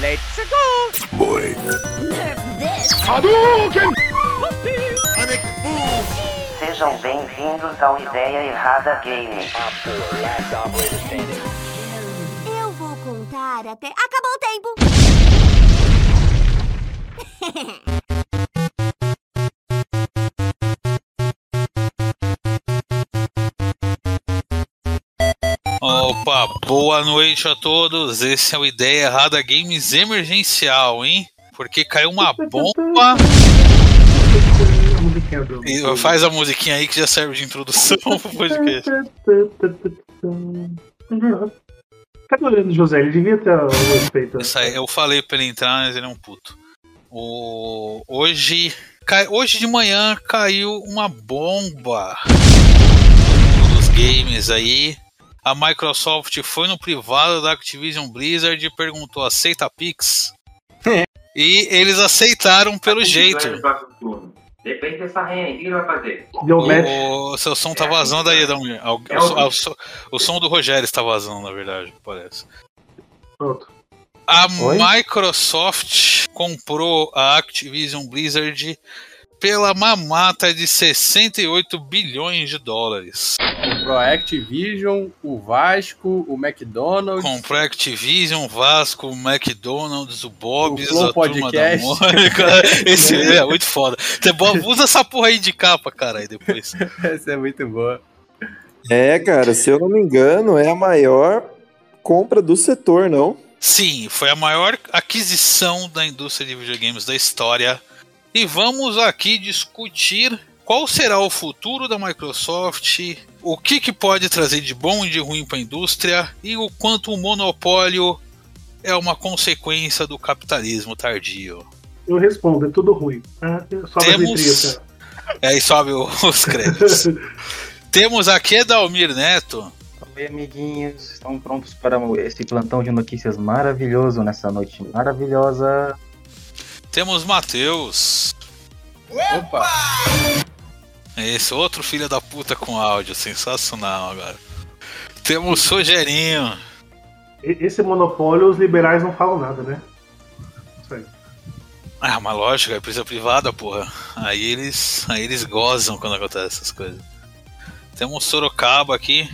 Let's go! Boy. Sejam bem-vindos ao Ideia Errada Game. Eu vou contar até. Acabou o tempo! Opa, boa noite a todos. Esse é o Ideia Errada Games Emergencial, hein? Porque caiu uma bomba. E faz a musiquinha aí que já serve de introdução pro podcast. Cadê o Leandro José? Ele devia ter o respeito. Isso aí, eu falei pra ele entrar, mas ele é um puto. O... Hoje, cai... Hoje de manhã caiu uma bomba dos games aí. A Microsoft foi no privado da Activision Blizzard e perguntou: aceita Pix? e eles aceitaram pelo jeito. Depende dessa renha aí, o que vai fazer? O seu som tá vazando aí, Adalmir. O, É o- o som- o som do Rogério está vazando, na verdade, parece. Pronto. A Oi? Microsoft comprou a Activision Blizzard pela mamata de 68 bilhões de dólares. Comprou a Activision, o Vasco, o McDonald's. Comprou a Activision, Vasco, o McDonald's, o Bob's, O Flow a turma da Podcast. Mônica. Esse é muito foda. Você usa essa porra aí de capa, cara, aí depois. Essa é muito boa. É, cara, se eu não me engano, é a maior compra do setor, não? Sim, foi a maior aquisição da indústria de videogames da história. E vamos aqui discutir qual será o futuro da Microsoft, o que, que pode trazer de bom e de ruim para a indústria e o quanto o monopólio é uma consequência do capitalismo tardio. Eu respondo, é tudo ruim. Ah, sobe Temos-. E aí sobe os créditos. Temos aqui Edalmir Neto. Oi, amiguinhos. Estão prontos para esse plantão de notícias maravilhoso nessa noite maravilhosa? Temos Matheus. Opa! Esse outro filho da puta com áudio, sensacional agora. Temos Rogerinho. E- Esse monopólio, os liberais não falam nada, né? Isso aí. Ah, mas lógico, é empresa privada, porra. Aí eles, aí eles gozam quando acontecem essas coisas. Temos Sorocaba aqui.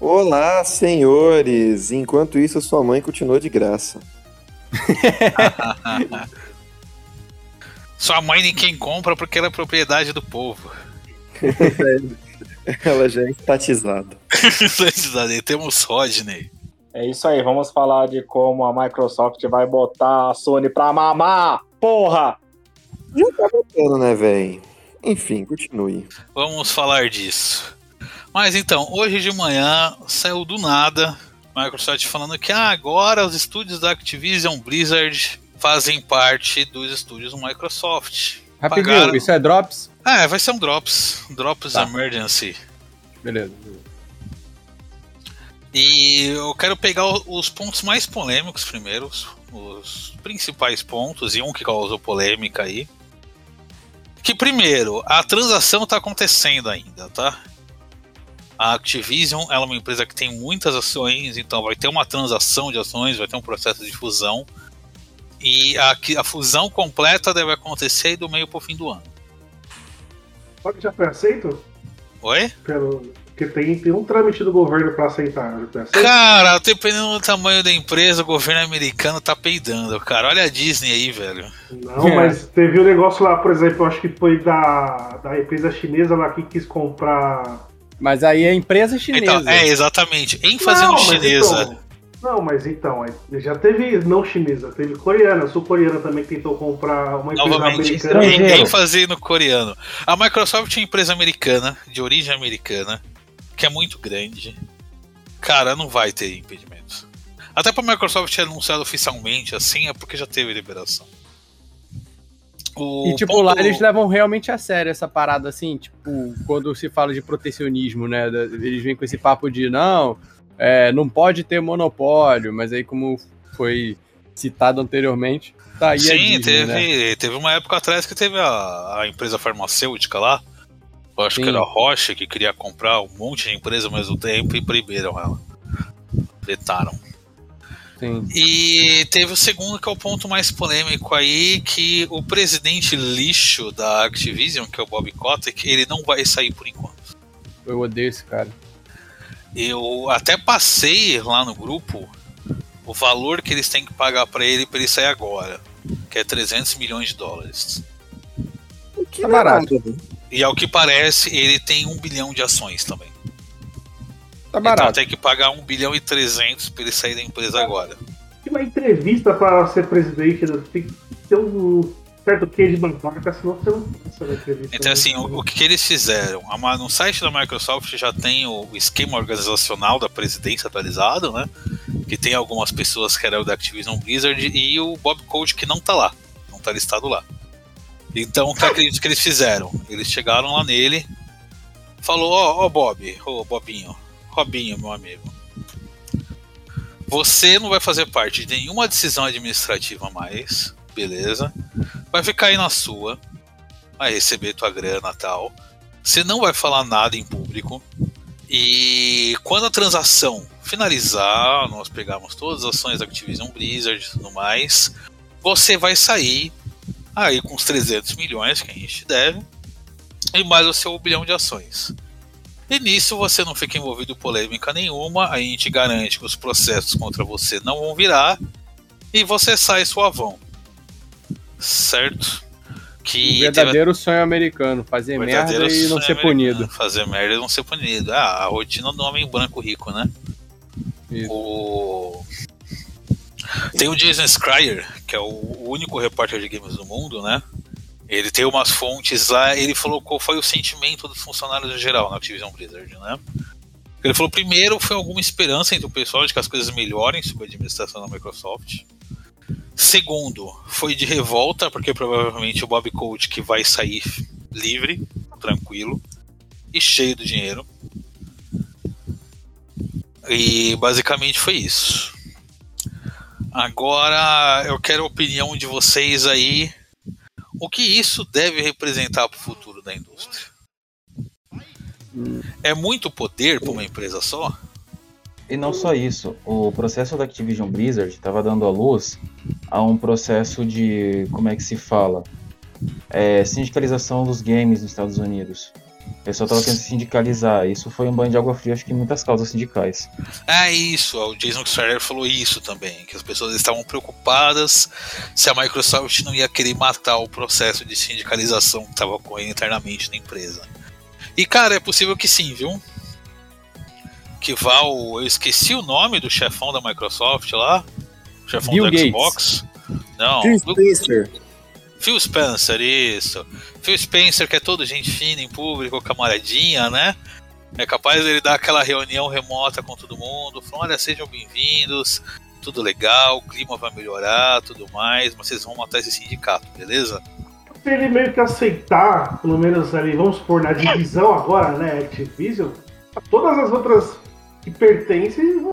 Olá, senhores! Enquanto isso, a sua mãe continua de graça. Sua mãe ninguém compra porque ela é propriedade do povo. Ela já é estatizada. Aí temos Rodney. É isso aí, vamos falar de como a Microsoft vai botar a Sony pra mamar, porra! Já tá botando, né, velho? Enfim, continue. Vamos falar disso. Mas então, hoje de manhã saiu do nada Microsoft falando que ah, agora os estúdios da Activision Blizzard fazem parte dos estúdios do Microsoft. Rapidinho, Pagaram- isso é Drops? É, vai ser um Drops. Drops Tá. Emergency. Beleza. E eu quero pegar os pontos mais polêmicos primeiro, os, os principais pontos, e um que causou polêmica aí. Que primeiro, a transação está acontecendo ainda, tá? A Activision ela é uma empresa que tem muitas ações, então vai ter uma transação de ações, vai ter um processo de fusão. E a, a fusão completa deve acontecer aí do meio pro fim do ano. Só que já foi aceito? Oi? Pelo... Porque tem, tem um trâmite do governo pra aceitar. Já foi aceito? Cara, dependendo do tamanho da empresa, o governo americano tá peidando, cara. Olha a Disney aí, velho. Não, mas teve um negócio lá, por exemplo, eu acho que foi da, da empresa chinesa lá que quis comprar. Mas aí é empresa chinesa. Então, é, exatamente. ênfase Não, no mas chinesa. então- não, mas então, aí já teve não chinesa, teve coreana, sul-coreana também tentou comprar uma empresa Novamente, americana. estrangeiro. ênfase no coreano. A Microsoft é uma empresa americana, de origem americana, que é muito grande. Cara, não vai ter impedimentos. Até pra Microsoft ter anunciado oficialmente assim, é porque já teve liberação. O E, tipo, ponto- lá eles levam realmente a sério essa parada, assim, tipo, quando se fala de protecionismo, né? Eles vêm com esse papo de, não, é, não pode ter monopólio, mas aí, como foi citado anteriormente, tá aí a Sim, Disney, teve, né? teve uma época atrás que teve a, a empresa farmacêutica lá. Eu acho Sim. que era a Rocha que queria comprar um monte de empresa ao mesmo tempo e proibiram ela. Vetaram. Sim. E teve o segundo, que é o ponto mais polêmico aí, que o presidente lixo da Activision, que é o Bob Kotick, ele não vai sair por enquanto. Eu odeio esse cara. Eu até passei lá no grupo o valor que eles têm que pagar pra ele pra ele sair agora, que é 300 milhões de dólares. Que Tá barato. nada, né? E ao que parece, ele tem um bilhão de ações também. Tá Então barato. tem que pagar um bilhão e 300 pra ele sair da empresa agora. Tem uma entrevista pra ser presidente, né? tem que ter um certo queijo de babaca, senão você não passa na entrevista. Então, assim, o, o que, que eles fizeram? No site da Microsoft já tem o, esquema organizacional da presidência atualizado, né? Que tem algumas pessoas que eram da Activision Blizzard e o Bob Code que não tá lá, não tá listado lá. Então, o que eu acredito que eles fizeram? Eles chegaram lá nele, falou: Ó, ó, Bob, ô Bobinho, Robinho, meu amigo. Você não vai fazer parte de nenhuma decisão administrativa mais, beleza? Vai ficar aí na sua, vai receber tua grana tal. Você não vai falar nada em público. E quando a transação finalizar, nós pegamos todas as ações da Activision Blizzard e tudo mais, você vai sair aí com os 300 milhões que a gente deve e mais o seu bilhão de ações. E nisso você não fica envolvido em polêmica nenhuma, a gente garante que os processos contra você não vão virar e você sai suavão. Certo? O Que teve- verdadeiro sonho americano, fazer merda e não ser punido. Fazer merda e não ser punido. Ah, a rotina do homem branco rico, né? Isso. O... Tem o Jason Schreier, que é o único repórter de games do mundo, né? Ele tem umas fontes lá, ele falou qual foi o sentimento dos funcionários em geral na Activision Blizzard, né? Ele falou, primeiro, foi alguma esperança entre o pessoal de que as coisas melhorem sob a administração da Microsoft. Segundo, foi de revolta, porque provavelmente o Bob Coach que vai sair livre, tranquilo e cheio do dinheiro. E basicamente foi isso. Agora eu quero a opinião de vocês aí. O que isso deve representar para o futuro da indústria? É muito poder para uma empresa só? E não só isso, o processo da Activision Blizzard estava dando à luz a um processo de, como é que se fala, É, sindicalização dos games nos Estados Unidos. O pessoal estava querendo se sindicalizar. Isso foi um banho de água fria, acho que em muitas causas sindicais. É isso, o Jason Schreier falou isso também, que as pessoas estavam preocupadas se a Microsoft não ia querer matar o processo de sindicalização que estava ocorrendo internamente na empresa. E cara, é possível que sim, viu? Que vá o. Eu esqueci o nome do chefão da Microsoft lá. O chefão Bill do Gates. Xbox. Não, Phil Spencer. Phil Spencer, isso. Phil Spencer, que é todo gente fina em público, camaradinha, né? É capaz dele dar aquela reunião remota com todo mundo, falando, olha, sejam bem-vindos, tudo legal, o clima vai melhorar, tudo mais, mas vocês vão matar esse sindicato, beleza? Ele meio que aceitar, pelo menos ali, vamos supor, na divisão agora, né, Activision, todas as outras que pertencem vão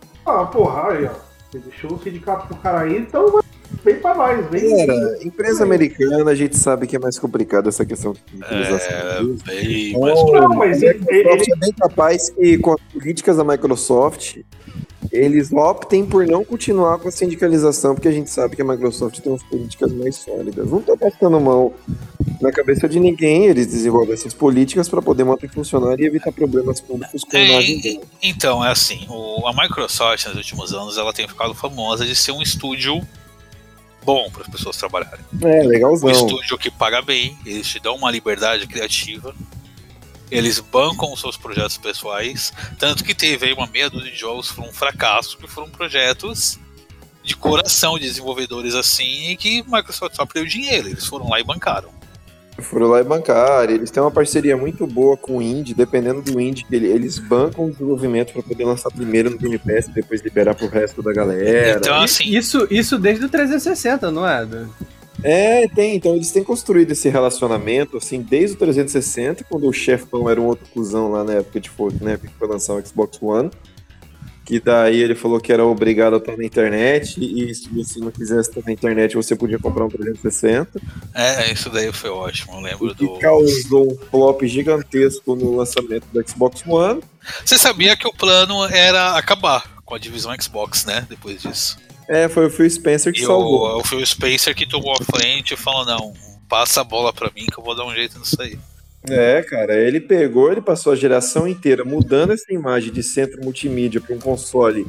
porra, aí, ó, você deixou o sindicato pro cara aí, então vem pra nós, vem. Cara, empresa americana, a gente sabe que é mais complicado essa questão de utilização. É, bem, Então, mas Não, mas ele- Microsoft é bem capaz que com as políticas da Microsoft eles optem por não continuar com a sindicalização, porque a gente sabe que a Microsoft tem umas políticas mais sólidas. Não tô passando mão na cabeça de ninguém, eles desenvolvem essas políticas para poder manter funcionando e evitar problemas públicos com É, e- então, é assim, o- a Microsoft nos últimos anos ela tem ficado famosa de ser um estúdio bom para as pessoas trabalharem. É, um legalzão. estúdio que paga bem, eles te dão uma liberdade criativa, eles bancam os seus projetos pessoais, tanto que teve aí uma meia dúzia de jogos que foram um fracasso, que foram projetos de coração de desenvolvedores assim, e que Microsoft só perdeu dinheiro, eles foram lá e bancaram. Foram lá e bancaram. Eles têm uma parceria muito boa com o Indie, dependendo do Indie, ele- eles bancam o desenvolvimento para poder lançar primeiro no Game Pass e depois liberar pro resto da galera. Então, assim, Isso, isso desde o 360, não é? É, tem. Então eles têm construído esse relacionamento, assim, desde o 360, quando o chefão era um outro cuzão lá na época de Fortnite, na época que foi lançar o Xbox One. Que daí ele falou que era obrigado a estar na internet, e se você não quisesse estar na internet, você podia comprar um 360. é, isso daí foi ótimo, eu lembro O que do. causou um flop gigantesco no lançamento do Xbox One. Você sabia que o plano era acabar com a divisão Xbox, né? Depois disso. É, foi o Phil Spencer que E salvou. o, o Phil Spencer que tomou a frente e falou: não, passa a bola pra mim que eu vou dar um jeito nisso aí. É, cara, ele pegou, ele passou a geração inteira mudando essa imagem de centro multimídia para um console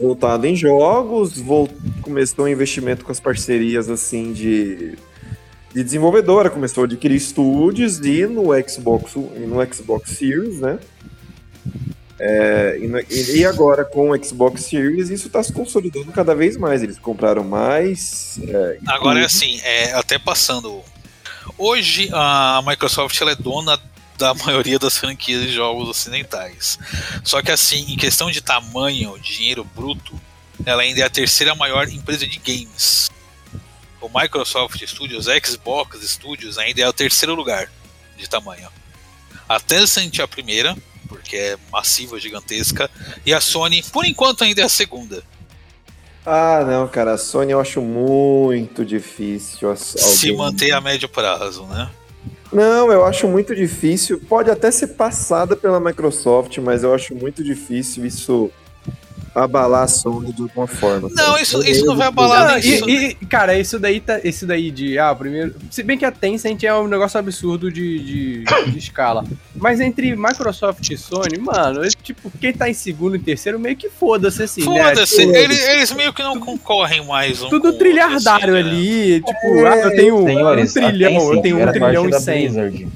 voltado em jogos, vol- começou um investimento com as parcerias assim de, de desenvolvedora, começou a adquirir estúdios e no Xbox, no Xbox Series, né? É, e, e- agora com o Xbox Series isso está se consolidando cada vez mais. Eles compraram mais. é, Agora é assim, é, até passando. Hoje a Microsoft ela é dona da maioria das franquias de jogos ocidentais. Só que assim, em questão de tamanho, dinheiro bruto, ela ainda é a terceira maior empresa de games. O Microsoft Studios, Xbox Studios ainda é o terceiro lugar de tamanho. A Tencent é a primeira, porque é massiva, gigantesca, e a Sony, por enquanto, ainda é a segunda. Ah, não, cara, a Sony eu acho muito difícil. as- Se alguém- manter a médio prazo, né? Não, eu acho muito difícil. Pode até ser passada pela Microsoft, mas eu acho muito difícil isso abalar a Sony de alguma forma. Não, cara. isso, isso não vai abalar Não, nem isso. e, e, cara, isso daí tá. Isso daí de. Ah, primeiro. Se bem que a Tencent é um negócio absurdo de, de, de escala. Mas entre Microsoft e Sony, mano, tipo, quem tá em segundo e terceiro, meio que foda-se assim, né? Foda-se, Tipo, eles, eles meio que não concorrem mais um Tudo trilhardário assim, né? ali. Tipo, É, ah, eu tenho um Senhores, a trilhão, eu tenho um trilhão e da cem.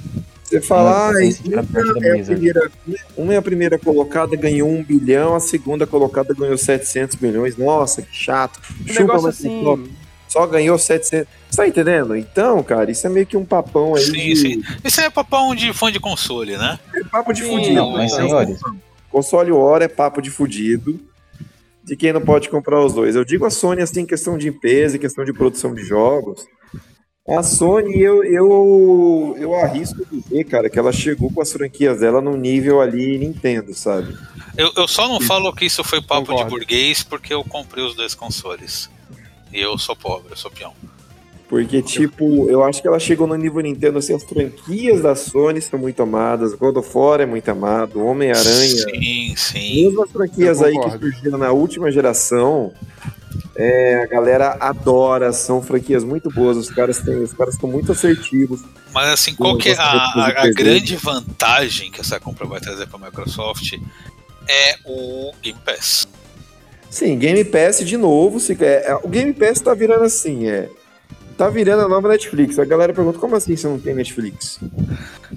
Você fala, ah, uma é, a Blizzard. primeira, uma é a primeira colocada, ganhou um bilhão, a segunda colocada ganhou 700 milhões. Nossa, que chato. Um Chupa, assim. Só ganhou 700. Você tá entendendo? Então, cara, isso é meio que um papão aí Sim, de sim. Isso é papão de fã de console, né? é papo de Sim, fudido. Não, mas Então, senhores, Console War é papo de fudido. De quem não pode comprar os dois. Eu digo a Sony assim, em questão de empresa, em questão de produção de jogos. A Sony, eu, eu, eu arrisco dizer, cara, que ela chegou com as franquias dela num nível ali Nintendo, sabe? Eu, eu só não falo que isso foi papo Concordo. de burguês porque eu comprei os dois consoles. E eu sou pobre, eu sou peão. Porque, tipo, eu acho que ela chegou no nível Nintendo, assim, as franquias da Sony são muito amadas, God of War é muito amado, Homem-Aranha. Sim, sim. Mesmo as franquias aí que surgiram na última geração, é, a galera adora, são franquias muito boas, os caras têm, os caras estão muito assertivos. Mas assim, qual que é a, a- grande vantagem que essa compra vai trazer para a Microsoft é o Game Pass. Sim, Game Pass de novo, se, é, é, o Game Pass tá virando assim, é. Tá virando a nova Netflix. A galera pergunta, como assim você não tem Netflix?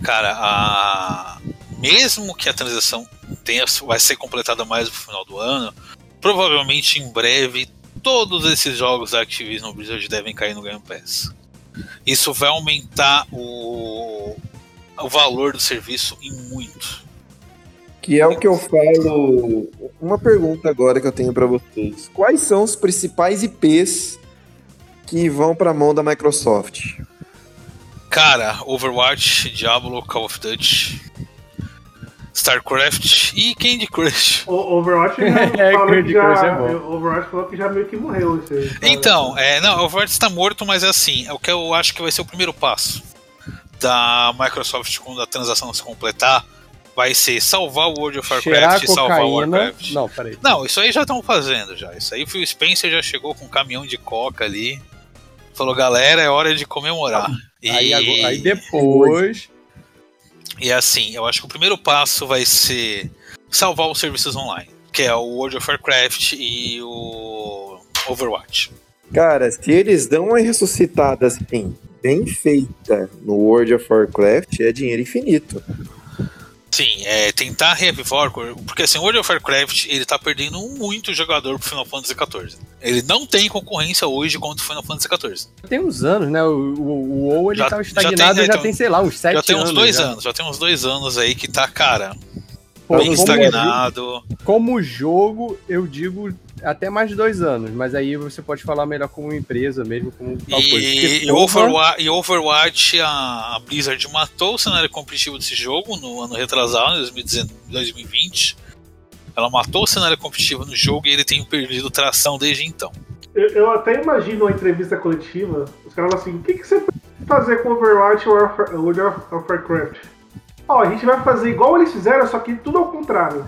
Cara, a... mesmo que a transação tenha, vai ser completada mais no final do ano, provavelmente em breve todos esses jogos da Activision Blizzard devem cair no Game Pass. Isso vai aumentar o, o valor do serviço em muito. Que é o que eu falo. Uma pergunta agora que eu tenho pra vocês. Quais são os principais IPs que vão pra mão da Microsoft? Cara, Overwatch, Diablo, Call of Duty, StarCraft e Candy Crush. O Overwatch já É, falou que Candy Crush já. é bom. o Overwatch falou que já meio que morreu isso aí. Então, é, não, o Overwatch está morto, mas é assim, é o que eu acho que vai ser o primeiro passo da Microsoft quando a transação se completar, vai ser salvar o World of Warcraft e salvar o. Warcraft. Não, peraí. Não, isso aí já estão fazendo já. Isso aí o Spencer já chegou com um caminhão de coca ali. Falou, galera, é hora de comemorar. E, aí depois. E assim, eu acho que o primeiro passo vai ser salvar os serviços online, que é o World of Warcraft e o Overwatch. Cara, se eles dão uma ressuscitada assim, bem feita no World of Warcraft, é dinheiro infinito. Sim, é tentar reavivar, porque assim, o World of Warcraft ele tá perdendo muito jogador pro Final Fantasy XIV. Ele não tem concorrência hoje contra o Final Fantasy XIV. Tem uns anos, né? O, o, WoW ele Já- já estagnado tem, já, né, tem, sei lá, uns sete já tem uns anos. dois já. anos, já tem uns dois anos aí que tá, cara, Pô, bem como, estagnado. como jogo, eu digo até mais de dois anos, mas aí você pode falar melhor como empresa mesmo, como tal coisa. E, Porque, e porra, Overwatch, e Overwatch, a, a Blizzard matou o cenário competitivo desse jogo no ano retrasado, em 2019 2020. Ela matou o cenário competitivo no jogo e ele tem perdido tração desde então. Eu, eu até imagino uma entrevista coletiva, os caras falam assim, o que, que você pode fazer com Overwatch ou World of Warcraft? Ó, a gente vai fazer igual eles fizeram, só que tudo ao contrário.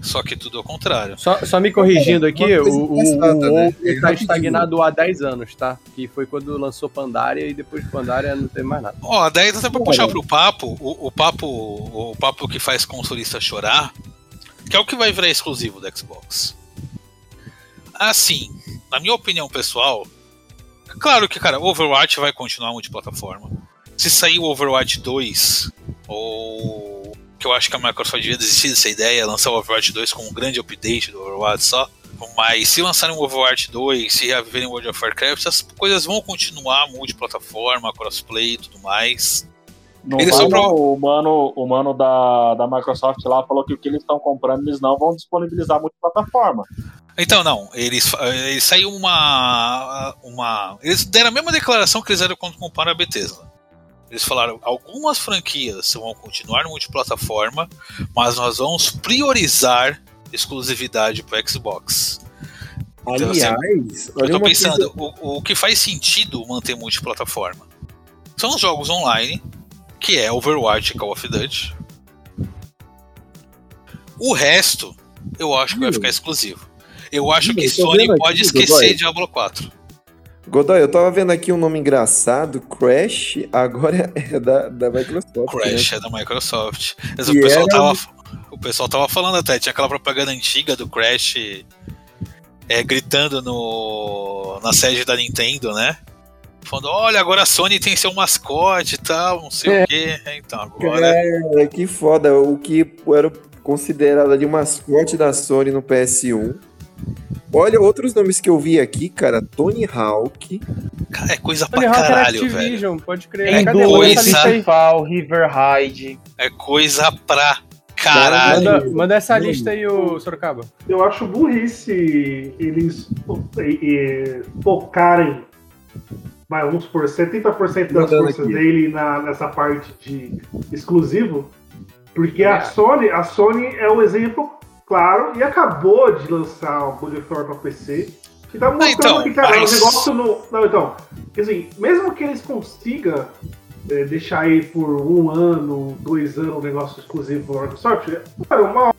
Só que tudo ao contrário. Só, só me corrigindo aqui, Uma coisa o, o, o né? Tá Rapidinho. estagnado há 10 anos, tá? Que foi quando lançou Pandaria e depois de Pandaria não tem mais nada. Ó, daí até pra puxar pro papo, o, o papo, o papo que faz consolista chorar, que é o que vai virar exclusivo do Xbox. Assim, na minha opinião pessoal, é claro que, cara, Overwatch vai continuar multiplataforma. Se sair o Overwatch 2, ou que eu acho que a Microsoft devia desistir dessa ideia, lançar o Overwatch 2 com um grande update do Overwatch só. Mas se lançarem o Overwatch 2, se reviverem o World of Warcraft, essas coisas vão continuar multiplataforma, crossplay e tudo mais. Não Eles não. O mano, o mano da, da Microsoft lá falou que o que eles estão comprando eles não vão disponibilizar multiplataforma. Então, não, eles, eles saiu uma, uma. Eles deram a mesma declaração que eles deram quando compraram a Bethesda. Eles falaram: algumas franquias vão continuar no multiplataforma, mas nós vamos priorizar exclusividade para Xbox. Então, assim, Aliás, Eu olha tô uma pensando, coisa- o, o que faz sentido manter multiplataforma são os jogos online, que é Overwatch e Call of Duty. O resto, eu acho que vai ficar exclusivo. Eu acho que Eu tô Sony aqui, pode esquecer Diablo 4. Godoy, eu tava vendo aqui um nome engraçado, Crash, agora é da, da Microsoft. Crash né? é da Microsoft. Mas o, pessoal era tava, o pessoal tava falando até, tinha aquela propaganda antiga do Crash é, gritando no, na sede da Nintendo, né? Falando, olha, agora a Sony tem seu mascote e tal, não sei É. o quê. Então, agora. Cara, que foda. O que era considerado ali o mascote da Sony no PS1. Olha outros nomes que eu vi aqui, cara. Tony Hawk. Cara, é coisa Tony pra Hawk era caralho, velho. Activision, pode crer. É Cadê? Coisa-. Fall, River Hide. É coisa pra caralho. Manda, manda essa lista aí, ô Sorocaba. Eu acho burrice eles fo- focarem, vai, vamos supor, 70% das Mandando forças aqui. dele na, nessa parte de exclusivo, porque a Sony, a Sony é um exemplo claro e acabou de lançar o God of War pra PC. Que tá mostrando então, que, cara, mas- o negócio não. Não, então, assim, mesmo que eles consigam é, deixar aí por um ano, dois anos o negócio exclusivo pra Microsoft, cara, uma hora.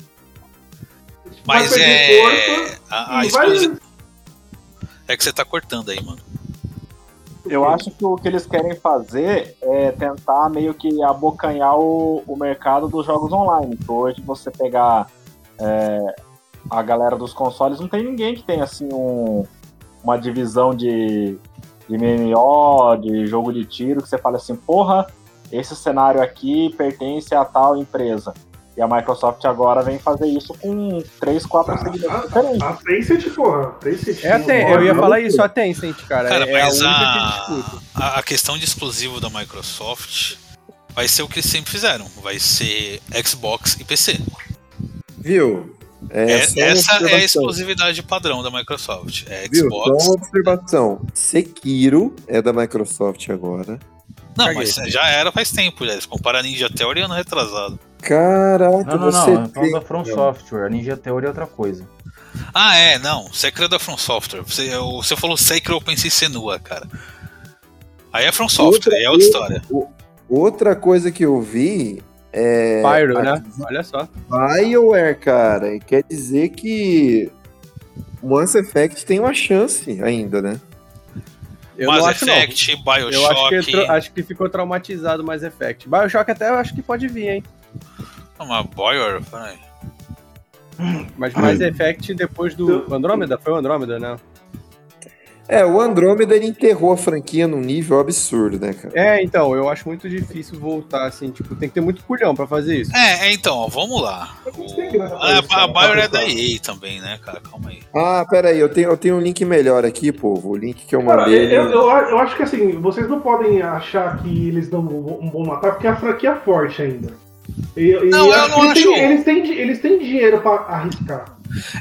Mas é. força A, a vai- É que você tá cortando aí, mano. Eu acho que o que eles querem fazer é tentar meio que abocanhar o, o mercado dos jogos online. Que hoje você pegar é, a galera dos consoles, não tem ninguém que tenha assim um- uma divisão de, de MMO, de jogo de tiro, que você fala assim, porra, esse cenário aqui pertence a tal empresa. E a Microsoft agora vem fazer isso com três, quatro segmentos diferentes. A Tencent, porra, a Tencent. É a Ten- eu ia falar isso, a Tencent, cara. Cara, é a mas única a, a, a questão de exclusivo da Microsoft vai ser o que eles sempre fizeram. Vai ser Xbox e PC. Viu? É, É- essa é a exclusividade padrão da Microsoft. É Viu? Xbox. Só uma observação. Sekiro é da Microsoft agora. Não, Caguei. mas já era faz tempo. Já. Eles comparam a Ninja Theory ano retrasado. Caraca, Não, não, você não. Tem... da From Software. A Ninja Theory é outra coisa. Ah, é, não. Sekiro é da From Software. Você, você falou Sekiro, eu pensei Senua, cara. Aí é From Software, aí é outra história. Outra coisa que eu vi é. Pyro, a né? Olha só. BioWare, cara. E quer dizer que Mass Effect tem uma chance ainda, né? Eu Mass não acho não. Effect, Bioshock. Eu acho que, tro- acho que ficou traumatizado mais Effect. Bioshock até eu acho que pode vir, hein? Uma Bioware, peraí. Mas Mass Effect depois do Andrômeda? Foi o Andrômeda, né? É, o Andrômeda ele enterrou a franquia num nível absurdo, né, cara? É, então, eu acho muito difícil voltar, assim, tipo, tem que ter muito culhão pra fazer isso. É, é, então, ó, vamos lá. O- a, a Bioware é da EA também, né, cara? Calma aí. Ah, pera aí, eu tenho, eu tenho um link melhor aqui, povo. O link que eu Cara, mandei. eu, ele- eu, eu acho que assim, vocês não podem achar que eles não vão vão matar, porque a franquia é forte ainda. E, e Não, eu acho não que eles, têm, acho. eles, têm, eles têm dinheiro pra arriscar.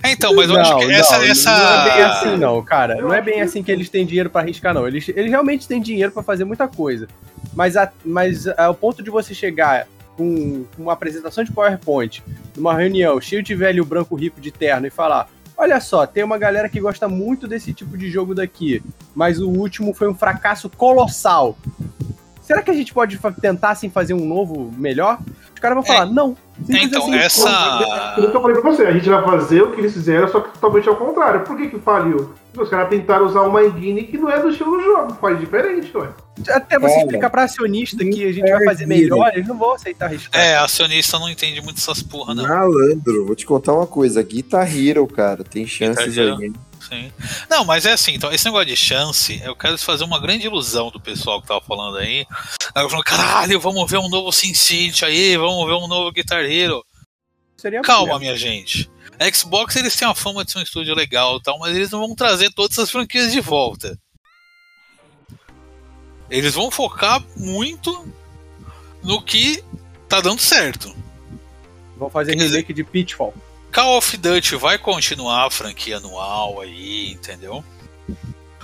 É, então, mas acho que essa. não, essa... não é bem assim, não, cara. Não é bem assim que eles têm dinheiro pra arriscar, não. Eles, eles realmente têm dinheiro pra fazer muita coisa. Mas, a, mas ao ponto de você chegar com, com uma apresentação de PowerPoint, numa reunião cheio de velho branco rico de terno e falar. Olha só, tem uma galera que gosta muito desse tipo de jogo daqui, mas o último foi um fracasso colossal. Será que a gente pode tentar assim fazer um novo melhor? Os caras vão É. falar, não. Simples Então, assim. essa. Isso que eu falei pra você, a gente vai fazer o que eles fizeram, só que totalmente ao contrário. Por que que faliu? Os caras tentaram usar uma engine que não é do estilo do jogo, faz diferente, ué. Até você Cara, explicar pra acionista que a gente vai fazer melhor, eles não vão aceitar arriscar. É, acionista não entende muito essas porra, não. Malandro, vou te contar uma coisa. Guitar Hero, cara, tem chances aí. Sim. Não, mas é assim, então, esse negócio de chance, eu quero fazer uma grande ilusão do pessoal que tava falando aí. Aí eu falo, caralho, vamos ver um novo SimCity aí, vamos ver um novo Guitar Hero. Seria Calma, minha gente. A Xbox, eles têm a fama de ser um estúdio legal e tal, mas eles não vão trazer todas essas franquias de volta. Eles vão focar muito no que tá dando certo. Vão fazer remake de Pitfall. Call of Duty vai continuar a franquia anual aí, entendeu?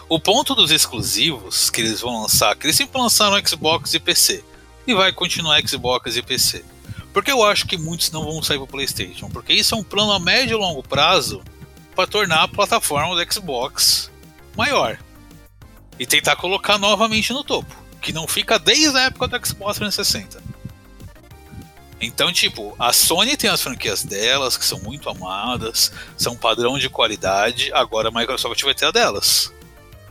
O ponto dos exclusivos que eles vão lançar, que eles sempre lançaram Xbox e PC, e vai continuar Xbox e PC. Porque eu acho que muitos não vão sair pro PlayStation, porque isso é um plano a médio e longo prazo para tornar a plataforma do Xbox maior e tentar colocar novamente no topo, que não fica desde a época do Xbox 360. Então, tipo, a Sony tem as franquias delas, que são muito amadas, são padrão de qualidade, agora a Microsoft vai ter a delas.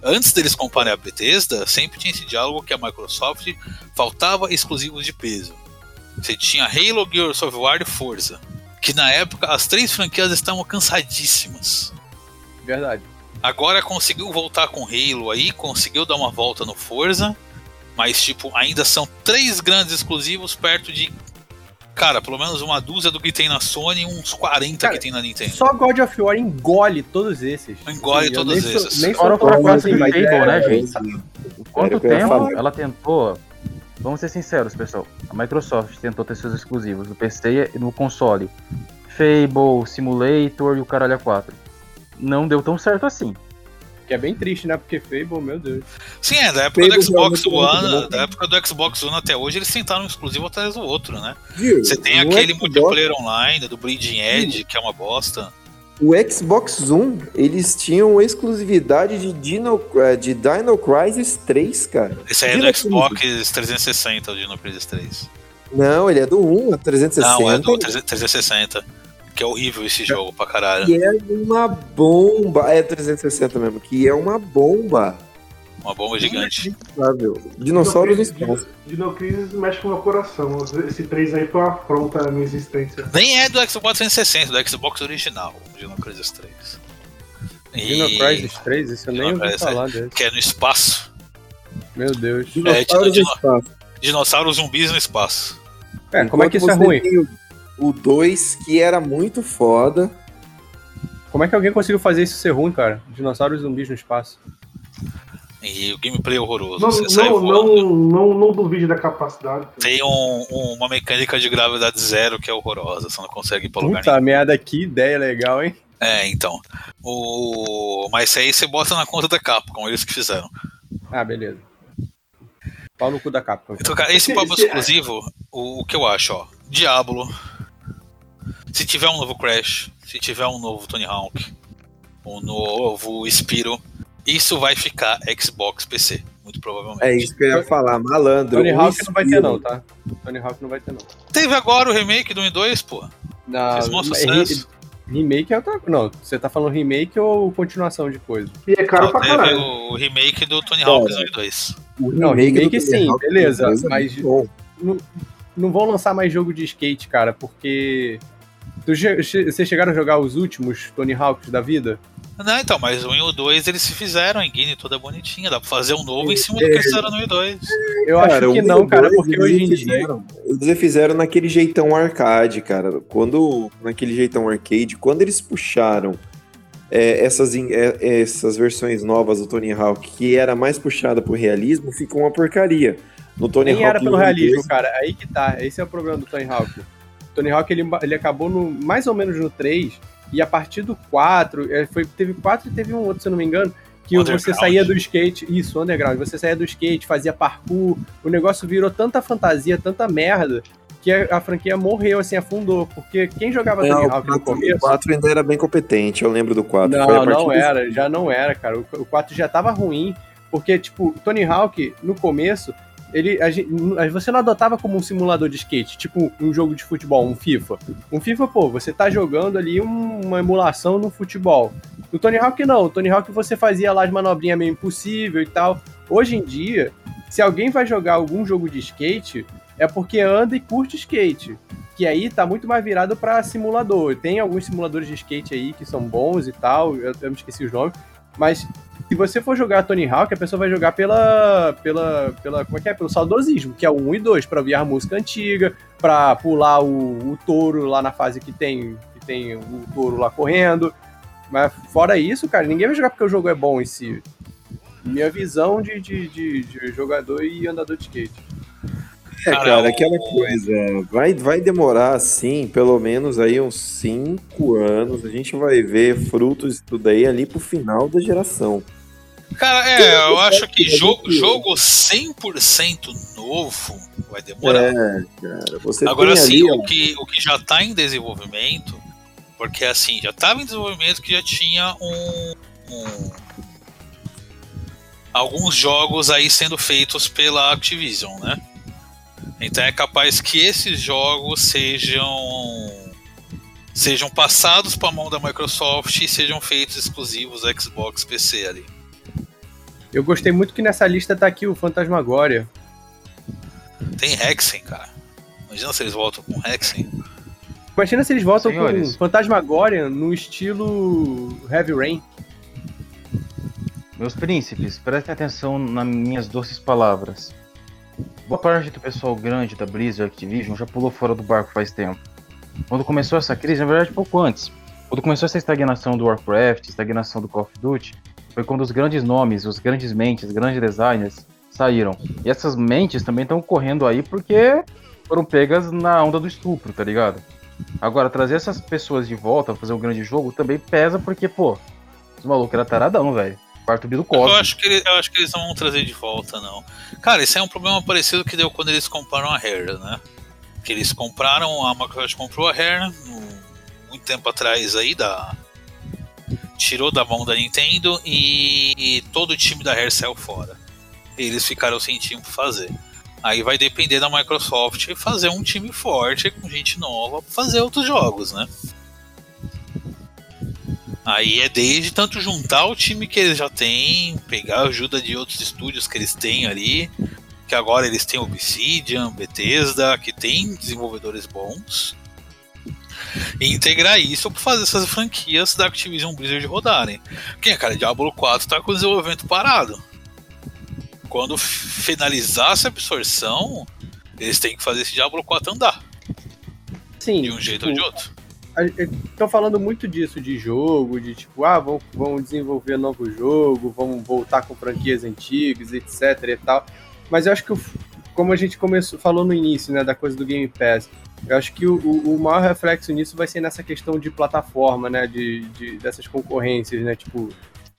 Antes deles comprarem a Bethesda, sempre tinha esse diálogo que a Microsoft faltava exclusivos de peso. Você tinha Halo, Gears of War e Forza, que na época as três franquias estavam cansadíssimas. Verdade. Agora conseguiu voltar com Halo aí, conseguiu dar uma volta no Forza, mas tipo, ainda são três grandes exclusivos perto de cara, pelo menos uma dúzia do que tem na Sony e uns 40 Cara, que tem na Nintendo. Só God of War engole todos esses. Engole eu todos nem sou- esses. nem sou Fora o fracasso de mas Fable, é- né, gente? Quanto Era o que eu ia tempo ela tentou. Vamos ser sinceros, pessoal. A Microsoft tentou ter seus exclusivos no PC e no console. Fable, Simulator e o Caralho 4. Não deu tão certo assim. Que é bem triste, né? Porque Fable, meu Deus. Sim, é, da época Fable do Xbox é muito One, bom. da época do Xbox One até hoje, eles tentaram um exclusivo atrás do outro, né? Viu? Você tem No aquele Xbox- multiplayer online do Bleeding Edge, que é uma bosta. O Xbox One, eles tinham exclusividade de Dino, eh, de Dino Crisis 3, cara. Esse aí é Dino do Xbox 360, o Dino Crisis 3. Não, ele é do 1 a 360. Não, é do 360. Que é horrível esse jogo pra caralho. Que é uma bomba. É 360 mesmo, que é uma bomba. Uma bomba gigante. Dinossauros no espaço. Dino Crisis mexe com o meu coração. Esse 3 aí foi uma afronta à minha existência. Nem é do Xbox 360, do Xbox original, o Dino Crisis 3. Dino E- Crisis 3, isso eu nem ouvi falar desse. Que é no espaço. Meu Deus. Dinossauros Dino- no Dino- espaço. Dinossauros zumbis no espaço. É, como é que isso é Enquanto ruim? tem o- O 2, que era muito foda. Como é que alguém conseguiu fazer isso ser ruim, cara? Dinossauros e zumbis no espaço. E o gameplay é horroroso. Não, não, não, não, não duvide da capacidade. Tem um- um- uma mecânica de gravidade zero que é horrorosa, você não consegue ir pra lugar Puta merda, que ideia legal, hein? nenhum. É, então. O... Mas isso aí você bota na conta da Capcom, eles que fizeram. Ah, beleza. Pau no cu da Capcom. Então, cara, esse Se- papo se- exclusivo, o, o que eu acho, ó. Diablo. Se tiver um novo Crash, se tiver um novo Tony Hawk, um novo Spiro, isso vai ficar Xbox PC, muito provavelmente. É isso que eu ia falar, malandro. Tony o Hawk não vai ter, Spiro. não, tá? Tony Hawk não vai ter, não. Teve agora o remake do 1 e 2, pô. Não, Fez sucesso. remake é outra Não, você tá falando remake ou continuação de coisa? E é caro Não, pra caralho. o remake do Tony Hawk 1 e 2. O Não, remake do remake sim, Hawk beleza, é mas- bom. Não vão lançar mais jogo de skate, cara, porque. Tu che- che- Vocês chegaram a jogar os últimos Tony Hawks da vida? Não, então, mas o 1 e o 2 eles se fizeram em Guinea toda bonitinha. Dá pra fazer um novo em cima do que eles fizeram no 1 e 2. Eu Cara, acho que não, cara, porque hoje em dia. fizeram- Eles fizeram naquele jeitão arcade, cara. Quando. Naquele jeitão arcade, quando eles puxaram é, essas, in- é, essas versões novas do Tony Hawk, que era mais puxada pro realismo, ficou uma porcaria. No Tony Nem Hawk era pelo 1 realismo, 2, cara. Aí que tá. Esse é o problema do Tony Hawk. O Tony Hawk ele, ele acabou no, mais ou menos no 3, e a partir do 4, é, foi, teve 4 e teve um outro, se eu não me engano, que você saía do skate. Isso, underground. Você saía do skate, fazia parkour. O negócio virou tanta fantasia, tanta merda, que a, a franquia morreu, assim, afundou. Porque quem jogava Não, Tony Hawk no 4, o começo. 4 ainda era bem competente, eu lembro do 4. Foi a Não, não do- era, já não era, cara. O, o 4 já tava ruim, porque, tipo, Tony Hawk, no começo, ele, a gente, você não adotava como um simulador de skate, tipo um jogo de futebol, um FIFA. Um FIFA, pô, você tá jogando ali um- uma emulação no futebol. No Tony Hawk não, o Tony Hawk você fazia lá as manobrinhas meio impossível e tal. Hoje em dia, se alguém vai jogar algum jogo de skate, é porque anda e curte skate. Que aí tá muito mais virado pra simulador. Tem alguns simuladores de skate aí que são bons e tal, eu, eu me esqueci os nomes, mas se você for jogar Tony Hawk, a pessoa vai jogar pela. pela. pela. como é que é? Pelo saudosismo, que é o 1 e 2, pra ouvir a música antiga, pra pular o, o touro lá na fase que tem. que tem o touro lá correndo. Mas fora isso, cara, ninguém vai jogar porque o jogo é bom em si. Minha visão de, de, de, de jogador e andador de skate. É, Cara, aquela coisa. Vai, vai demorar, assim, pelo menos aí uns 5 anos. A gente vai ver frutos disso daí ali pro final da geração. Cara, é, eu acho que jogo, jogo 100% novo vai demorar. É, cara. Você Agora sim, o que, o que já tá em desenvolvimento, porque assim, já tava em desenvolvimento que já tinha um, um- alguns jogos aí sendo feitos pela Activision, né? Então é capaz que esses jogos sejam sejam passados para a mão da Microsoft e sejam feitos exclusivos Xbox PC ali. Eu gostei muito que nessa lista tá aqui o Fantasmagoria. Tem Hexen, cara. Imagina se eles voltam com Hexen. Imagina se eles voltam Senhores. com Fantasmagoria no estilo Heavy Rain. Meus príncipes, prestem atenção nas minhas doces palavras. Boa parte do pessoal grande da Blizzard Activision já pulou fora do barco faz tempo. Quando começou essa crise, na verdade pouco antes, quando começou essa estagnação do Warcraft, estagnação do Call of Duty, foi quando os grandes nomes, os grandes mentes, grandes designers saíram. E essas mentes também estão correndo aí porque foram pegas na onda do estupro, tá ligado? Agora, trazer essas pessoas de volta pra fazer um grande jogo também pesa porque, pô, os malucos eram taradão, velho. Quarto Eu acho, que ele- eu acho que eles não vão trazer de volta, não. Cara, esse é um problema parecido que deu quando eles compraram a Rare, né? Que eles compraram, a Microsoft comprou a no- muito tempo atrás aí, da, tirou da mão da Nintendo e todo o time da Rare saiu fora. Eles ficaram sem time pra fazer. Aí vai depender da Microsoft fazer um time forte com gente nova pra fazer outros jogos, né? Aí é desde tanto juntar o time que eles já têm, pegar a ajuda de outros estúdios que eles têm ali, que agora eles têm Obsidian, Bethesda, que tem desenvolvedores bons, e integrar isso para fazer essas franquias da Activision Blizzard rodarem. Porque, cara, Diablo 4 tá com o desenvolvimento parado. Quando finalizar essa absorção, eles têm que fazer esse Diablo 4 andar, Sim. de um jeito ou de outro. Estão falando muito disso de jogo, de tipo, ah, vão, vão desenvolver novo jogo, vão voltar com franquias antigas, etc e tal. Mas eu acho que, como a gente começou, falou no início, né, da coisa do Game Pass, eu acho que o, o- maior reflexo nisso vai ser nessa questão de plataforma, né, de, de- dessas concorrências, né, tipo,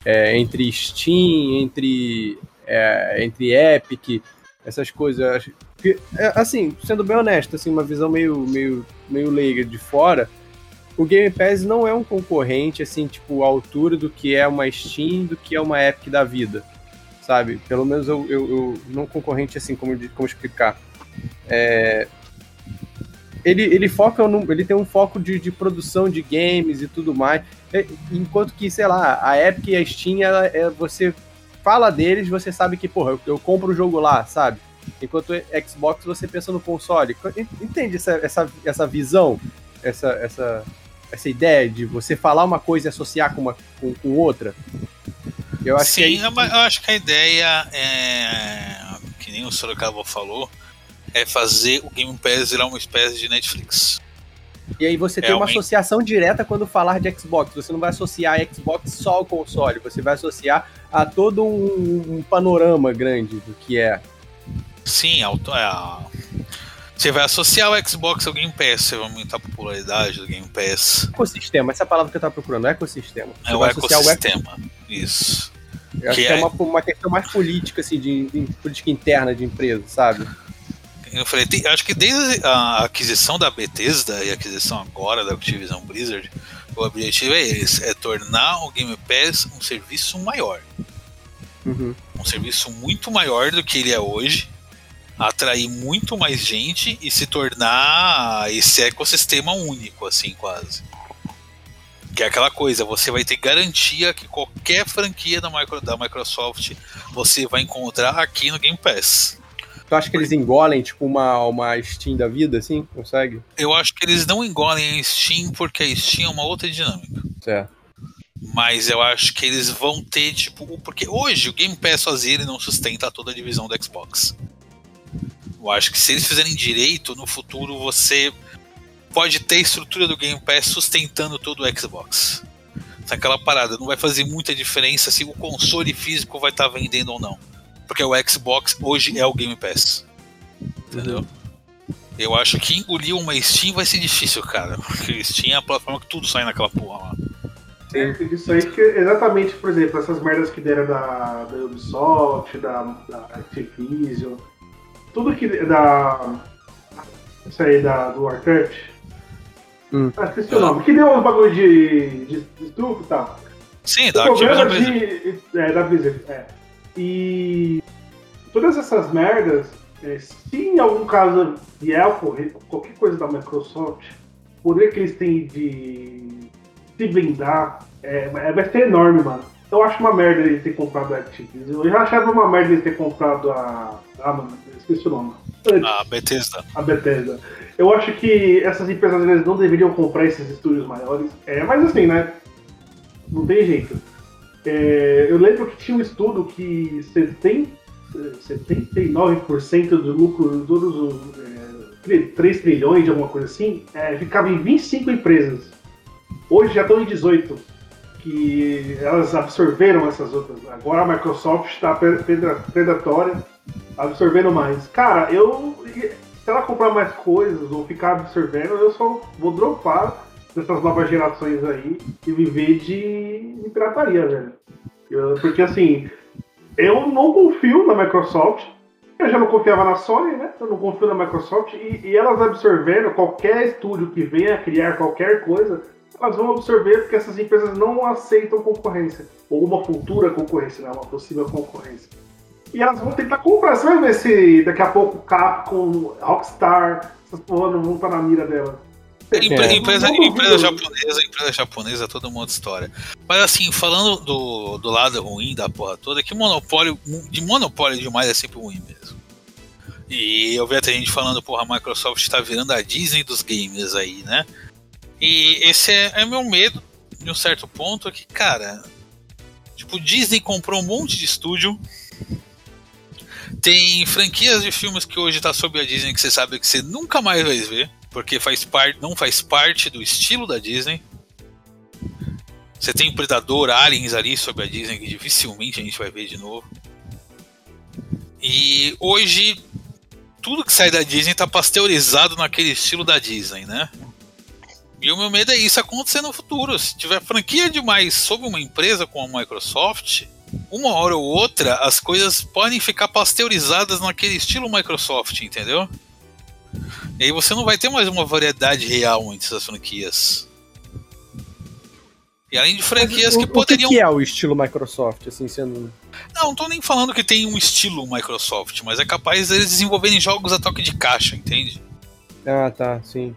é, entre Steam, entre, é, entre Epic, essas coisas. Que, é, assim, sendo bem honesto, assim, uma visão meio, meio, meio leiga de fora, o Game Pass não é um concorrente, assim, tipo, à altura do que é uma Steam, do que é uma Epic da vida, sabe? Pelo menos eu, eu, eu não concorrente, assim, como, como explicar. É, ele, ele foca, no, ele tem um foco de, de produção de games e tudo mais, é, enquanto que, sei lá, a Epic e a Steam, ela, é, você fala deles, você sabe que, porra, eu, eu compro o jogo lá, sabe? Enquanto o Xbox você pensa no console. Entende essa, essa, essa visão? Essa, essa, essa ideia de você falar uma coisa e associar com, uma, com, com outra? Eu acho Sim, que é eu eu acho que a ideia é. Que nem o Sorocaba falou, é fazer o Game Pass virar uma espécie de Netflix. E aí você tem uma associação direta quando falar de Xbox. Você não vai associar a Xbox só ao console, você vai associar a todo um, um panorama grande do que é. Sim, é a- você vai associar o Xbox ao Game Pass, você vai aumentar a popularidade do Game Pass. Ecossistema, essa é a palavra que eu tava procurando, ecossistema. Você É o associar o ecossistema. Isso. Eu acho que que é é- uma, uma questão mais política, assim, de, de política interna de empresa, sabe? Eu falei, tem- acho que desde a aquisição da Bethesda e a aquisição agora da Activision Blizzard, o objetivo é esse, é tornar o Game Pass um serviço maior. Uhum. um serviço muito maior do que ele é hoje atrair muito mais gente e se tornar esse ecossistema único, assim, quase. Que é aquela coisa, você vai ter garantia que qualquer franquia da, micro, da Microsoft você vai encontrar aqui no Game Pass. Tu acha que eles engolem, tipo, uma, uma Steam da vida, assim? Consegue? Eu acho que eles não engolem a Steam porque a Steam é uma outra dinâmica. Certo. Mas eu acho que eles vão ter, tipo. Porque hoje o Game Pass sozinho ele não sustenta toda a divisão do Xbox. Eu acho que se eles fizerem direito, no futuro você pode ter a estrutura do Game Pass sustentando todo o Xbox. Aquela parada, não vai fazer muita diferença se o console físico vai estar vendendo ou não. Porque o Xbox hoje é o Game Pass. Entendeu? Eu acho que engolir uma Steam vai ser difícil, cara. Porque Steam é a plataforma que tudo sai naquela porra lá. É, isso aí que exatamente, por exemplo, essas merdas que deram da, da Ubisoft, da, da Activision, tudo que da. Isso aí da, do Warcraft. Hum. Ah, esqueci o nome. Que deu uns bagulho de, de, de estupro e tal. Sim, O da problema de. É, da Blizzard, é. E. Todas essas merdas, é, se em algum caso vier a ocorrer qualquer coisa da Microsoft, o poder que eles têm de se blindar é, é- vai ser enorme, mano. Eu acho uma merda eles terem comprado a Activision. Eu já achava uma merda eles terem comprado a. Mano, eu esqueci o nome. A Bethesda. A Bethesda. Eu acho que essas empresas às vezes não deveriam comprar esses estúdios maiores. É, mas assim, né? Não tem jeito. É, eu lembro que tinha um estudo que 70, 79% do lucro, todos os é, 3 trilhões de alguma coisa assim, é, ficava em 25 empresas. Hoje já estão em 18. Que elas absorveram essas outras. Agora a Microsoft está predatória, absorvendo mais. Cara, eu. Se ela comprar mais coisas ou ficar absorvendo, eu só vou dropar dessas novas gerações aí e viver de, de pirataria, velho. Porque assim, eu não confio na Microsoft. Eu já não confiava na Sony, né? Eu não confio na Microsoft. E, e elas absorvendo qualquer estúdio que venha criar qualquer coisa, elas vão absorver porque essas empresas não aceitam concorrência. Ou uma futura concorrência, né? Uma possível concorrência. E elas vão tentar comprar. Você vai ver se daqui a pouco Capcom, Rockstar, essas porra não vão estar na mira dela. Empre- É. empresa, empresa japonesa, empresa japonesa toda uma outra história. Mas assim, falando do, do lado ruim da porra toda, que monopólio, de monopólio demais é sempre ruim mesmo. E eu vi até gente falando, porra, a Microsoft tá virando a Disney dos games aí, né? E esse é, é meu medo, de um certo ponto, é que, cara, tipo, Disney comprou um monte de estúdio. Tem franquias de filmes que hoje tá sob a Disney que você sabe que você nunca mais vai ver porque faz parte, não faz parte do estilo da Disney. Você tem Predador, Aliens ali sobre a Disney que dificilmente a gente vai ver de novo. E hoje tudo que sai da Disney tá pasteurizado naquele estilo da Disney, né? E o meu medo é isso acontecer no futuro. Se tiver franquia demais sobre uma empresa como a Microsoft, uma hora ou outra as coisas podem ficar pasteurizadas naquele estilo Microsoft, entendeu? E aí você não vai ter mais uma variedade real entre essas franquias. E além de franquias o, que o poderiam. que, que é o estilo Microsoft, assim, sendo. Não, não tô nem falando que tem um estilo Microsoft, mas é capaz deles desenvolverem jogos a toque de caixa, entende? Ah, tá, sim.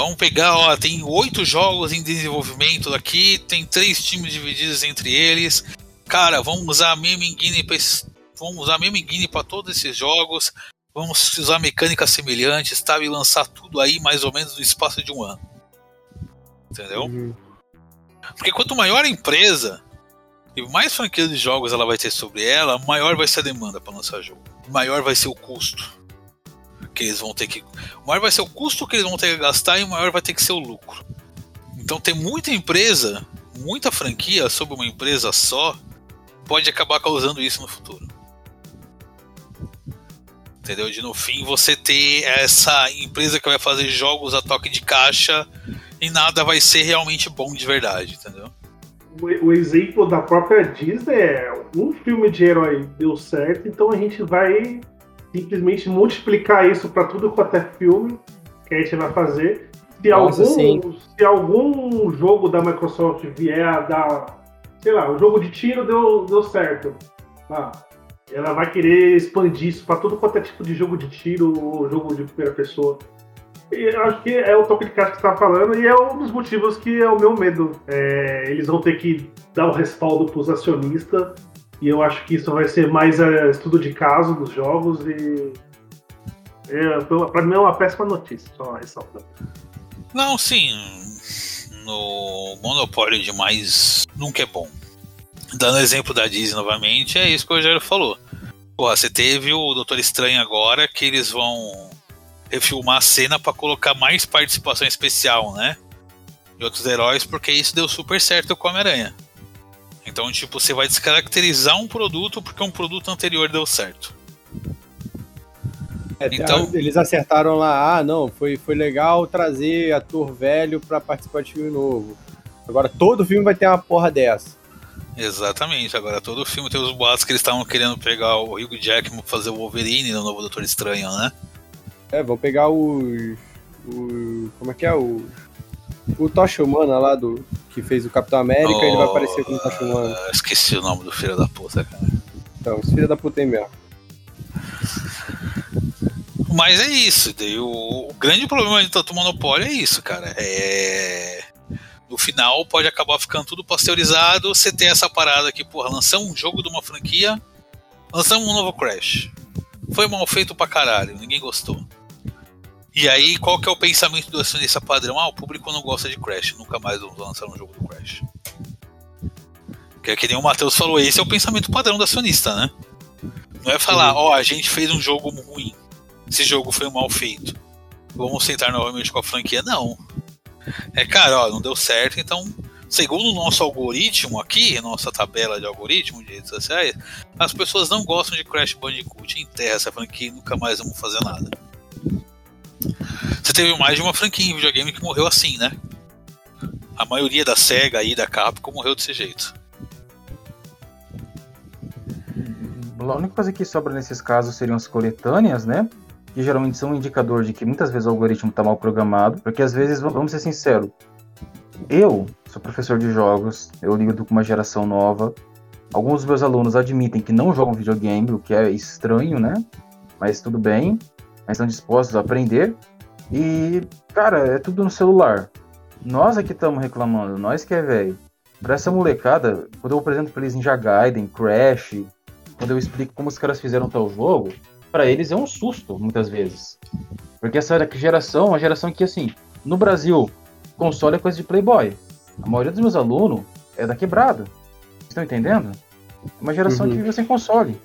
Vamos pegar, ó, tem oito jogos em desenvolvimento aqui, tem três times divididos entre eles. Cara, vamos usar a mesma engine pra esses- vamos usar a mesma engine para todos esses jogos. Vamos usar mecânicas semelhantes, tá? E lançar tudo aí mais ou menos no espaço de um ano. Entendeu? Uhum. Porque quanto maior a empresa e mais franquias de jogos ela vai ter sobre ela, maior vai ser a demanda para lançar jogo. Maior vai ser o custo que eles vão ter que. Maior vai ser o custo que eles vão ter que gastar e maior vai ter que ser o lucro. Então ter muita empresa, muita franquia sobre uma empresa só, pode acabar causando isso no futuro. Entendeu? De no fim você ter essa empresa que vai fazer jogos a toque de caixa e nada vai ser realmente bom de verdade, entendeu? O, o exemplo da própria Disney é um filme de herói deu certo, então a gente vai simplesmente multiplicar isso para tudo quanto é filme que a gente vai fazer. Se Nossa, algum, sim. se algum jogo da Microsoft vier a dar, sei lá, o jogo de tiro deu, deu certo. Ah, ela vai querer expandir isso pra todo quanto é tipo de jogo de tiro ou jogo de primeira pessoa. E eu acho que é o toque de caixa que você tá falando e é um dos motivos que é o meu medo. É, eles vão ter que dar o respaldo pros acionistas e eu acho que isso vai ser mais é, estudo de caso dos jogos e. É, pra mim é uma péssima notícia, só ressaltando. Não, sim. No monopólio demais nunca é bom. Dando exemplo da Disney novamente, é isso que o Rogério falou. Porra, você teve o Doutor Estranho agora que eles vão refilmar a cena pra colocar mais participação especial, né? De outros heróis, porque isso deu super certo com o Homem-Aranha. Então, tipo, você vai descaracterizar um produto porque um produto anterior deu certo. É, Então- eles acertaram lá, ah, não, foi, foi legal trazer ator velho pra participar de filme novo. Agora todo filme vai ter uma porra dessa. Exatamente. Agora todo filme tem os boatos que eles estavam querendo pegar o Hugh Jackman pra fazer o Wolverine no novo Doutor Estranho, né? É, vão pegar os. O, como é que é? O. O Tocha Humana lá do. Que fez o Capitão América, ele vai aparecer como Tocha Humana. Esqueci o nome do filho da puta, cara. Então, filho da puta aí mesmo. Mas é isso. Daí o, o grande problema de tanto monopólio é isso, cara. É. No final pode acabar ficando tudo pasteurizado. Você tem essa parada que, porra, lançamos um jogo de uma franquia, lançamos um novo Crash. Foi mal feito pra caralho, ninguém gostou. E aí, qual que é o pensamento do acionista padrão? Ah, o público não gosta de Crash, nunca mais vamos lançar um jogo do Crash. Que é que nem o Matheus falou, esse é o pensamento padrão do acionista, né? Não é falar, ó, a gente fez um jogo ruim, esse jogo foi mal feito. Vamos sentar novamente com a franquia. Não. É, cara, ó, não deu certo, então, segundo o nosso algoritmo aqui, nossa tabela de algoritmo de redes sociais, as pessoas não gostam de Crash Bandicoot. Enterra essa franquia e nunca mais vamos fazer nada. Você teve mais de uma franquia em videogame que morreu assim, né? A maioria da SEGA e da Capcom morreu desse jeito. A única coisa que sobra nesses casos seriam as coletâneas, né? Que geralmente são um indicador de que muitas vezes o algoritmo está mal programado, porque às vezes, vamos ser sinceros, eu sou professor de jogos, eu lido com uma geração nova. Alguns dos meus alunos admitem que não jogam videogame, o que é estranho, né? Mas tudo bem, mas estão dispostos a aprender. E, cara, é tudo no celular. Nós aqui estamos reclamando, nós que é velho. Pra essa molecada, quando eu apresento pra eles Ninja Gaiden, Crash, quando eu explico como os caras fizeram tal jogo, pra eles é um susto, muitas vezes. Porque essa geração é uma geração que, assim, no Brasil, console é coisa de playboy. A maioria dos meus alunos é da quebrada. Vocês estão entendendo? É uma geração Uhum. que vive sem console.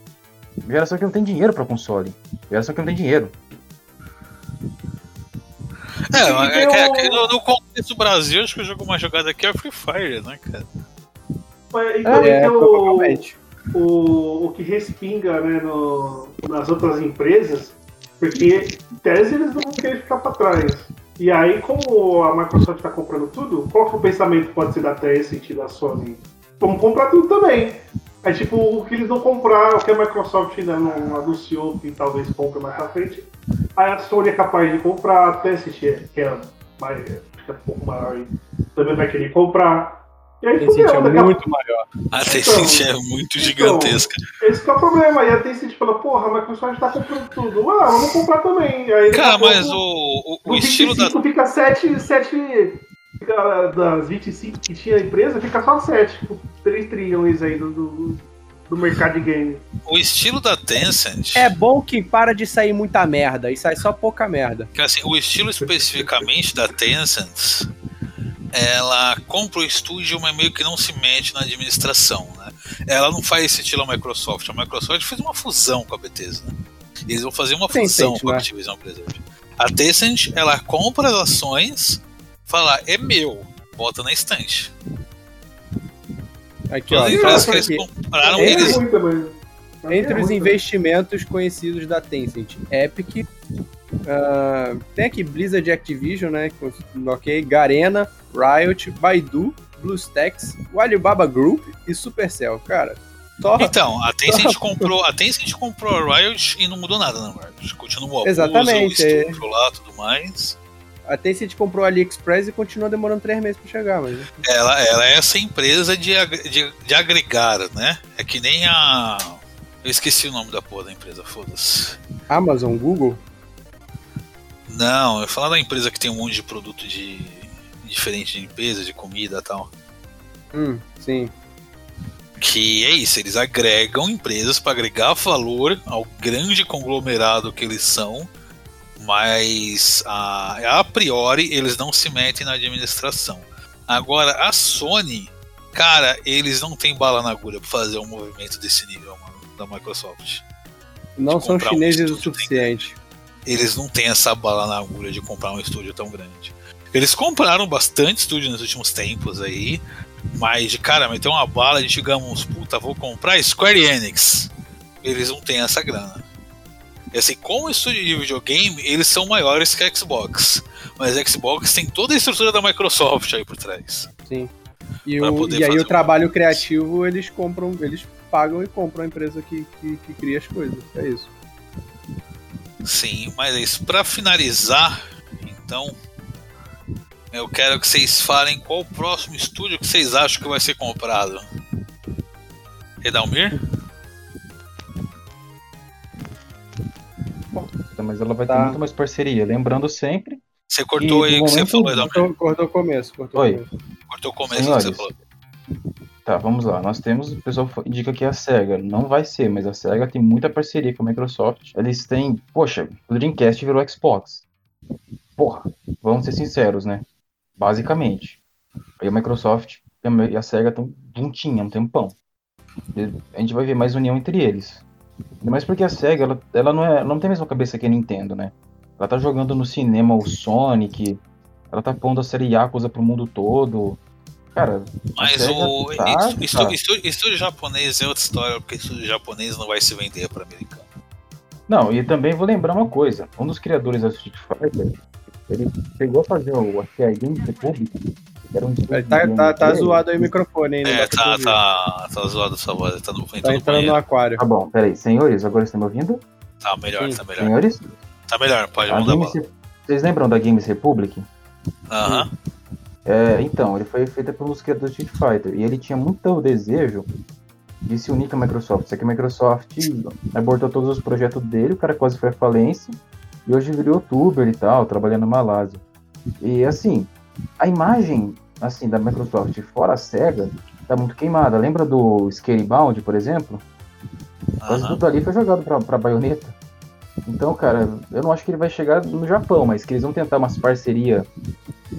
Geração que não tem dinheiro pra console. Geração que não tem dinheiro. É, é, é eu- no, no contexto do Brasil, acho que o jogo mais jogado aqui é o Free Fire, né, cara? Então, É, então, o, o que respinga né, no- nas outras empresas, porque em tese eles não vão querer ficar para trás. E aí, como a Microsoft está comprando tudo, qual que é o pensamento que pode ser da Tencent e da Sony? Vamos comprar tudo também. É tipo, o que eles vão comprar, o que a Microsoft ainda não anunciou que talvez compre mais pra frente. Aí a Sony é capaz de comprar, a Tencent, é- que é mais, que é um pouco maior, aí, também vai querer comprar. E aí, Tencent fudeu, é a muito maior. A Tencent é muito gigantesca. esse que é o problema. E a Tencent fala, porra, a Microsoft tá comprando tudo. Ah, vamos comprar também. Aí, Cara, mas pouco, o, o, o estilo da. 25 fica 7, 7 fica, das 25 que tinha a empresa, fica só 7. Tipo, 3 trilhões aí do, do, do mercado de game. O estilo da Tencent. É bom que para de sair muita merda e sai só pouca merda. Que assim, o estilo especificamente da Tencent, ela compra o estúdio, mas meio que não se mete na administração, né? Ela não faz esse estilo a Microsoft. A Microsoft fez uma fusão com a Bethesda. Eles vão fazer uma Tencent, fusão com a? Activision Blizzard. A Tencent, ela compra as ações, fala, é meu, bota na estante. Aqui, ó. Que aqui. compraram, É, eles... Entre os investimentos conhecidos da Tencent, Epic, ah, tem aqui Blizzard Activision, né? Ok, Garena, Riot, Baidu, BlueStacks, o Alibaba Group e Supercell. Cara, só Então, a Tencent comprou, a Tencent comprou a Riot e não mudou nada na Riot. Continuou a Exatamente, o é. estúdio lá, tudo mais. A Tencent comprou a AliExpress e continua demorando três meses pra chegar, mas Ela, ela é essa empresa de, de, de agregar, né? É que nem a Eu esqueci o nome da porra da empresa, foda-se. Amazon, Google? Não, eu falar da empresa que tem um monte de produto de diferente de limpeza, de comida e tal. Hum, sim. Que é isso, eles agregam empresas para agregar valor ao grande conglomerado que eles são, mas a, a priori eles não se metem na administração. Agora, a Sony, cara, eles não têm bala na agulha para fazer um movimento desse nível, mano, da Microsoft. Não são comprar um chineses o suficiente. Eles não têm essa bala na agulha de comprar um estúdio tão grande. Eles compraram bastante estúdio nos últimos tempos aí, mas de cara, meter uma bala de digamos, puta, vou comprar Square Enix. Eles não têm essa grana. E assim, como estúdio de videogame, eles são maiores que a Xbox. Mas a Xbox tem toda a estrutura da Microsoft aí por trás. Sim. E, o- e aí o trabalho criativo eles compram, eles pagam e compram a empresa que, que, que cria as coisas. É isso. Sim, mas é isso. Pra finalizar, então, eu quero que vocês falem qual o próximo estúdio que vocês acham que vai ser comprado. Redalmir? Mas ela vai Tá. ter muito mais parceria. Lembrando sempre. Você cortou aí o que você falou. Cortou, cortou o começo. Cortou Oi. o começo. Cortou o começo do que você Senhores, falou. Tá, vamos lá. Nós temos, o pessoal indica que é a SEGA. Não vai ser, mas a SEGA tem muita parceria com a Microsoft. Eles têm, poxa, o Dreamcast virou Xbox. Porra, vamos ser sinceros, né? Basicamente. Aí a Microsoft e a- e a SEGA estão juntinha há um tempão. A gente vai ver mais união entre eles. Ainda mais porque a SEGA, ela, ela não, é, não tem a mesma cabeça que a Nintendo, né? Ela tá jogando no cinema o Sonic, ela tá pondo a série Yakuza pro mundo todo. Cara, Mas o tá- estu- tá. estúdio japonês é outra história, porque estúdio japonês não vai se vender para americano. Não, e também vou lembrar uma coisa. Um dos criadores da Street Fighter, ele chegou a fazer o acho que é a Game Republic, era um estúdio Tá, de tá, tá zoado aí o microfone, hein? É, tá, tá, tá zoado essa voz, tá no, Tá no entrando no aquário. Tá bom, peraí. Senhores, agora estão me ouvindo? Tá melhor, Sim. tá melhor. Senhores? Tá melhor, pode A mandar Games Vocês lembram da Games Republic? Aham. É, então, ele foi feito por um dos criadores do Street Fighter. E ele tinha muito desejo de se unir com a Microsoft. Só que a Microsoft abortou todos os projetos dele, o cara quase foi à falência. E hoje virou youtuber e tal, trabalhando na Malásia. E assim, a imagem assim da Microsoft fora a SEGA tá muito queimada. Lembra do Scalebound, por exemplo? Quase aham. tudo ali foi jogado pra, pra baioneta. Então, cara, eu não acho que ele vai chegar no Japão, mas que eles vão tentar umas parceria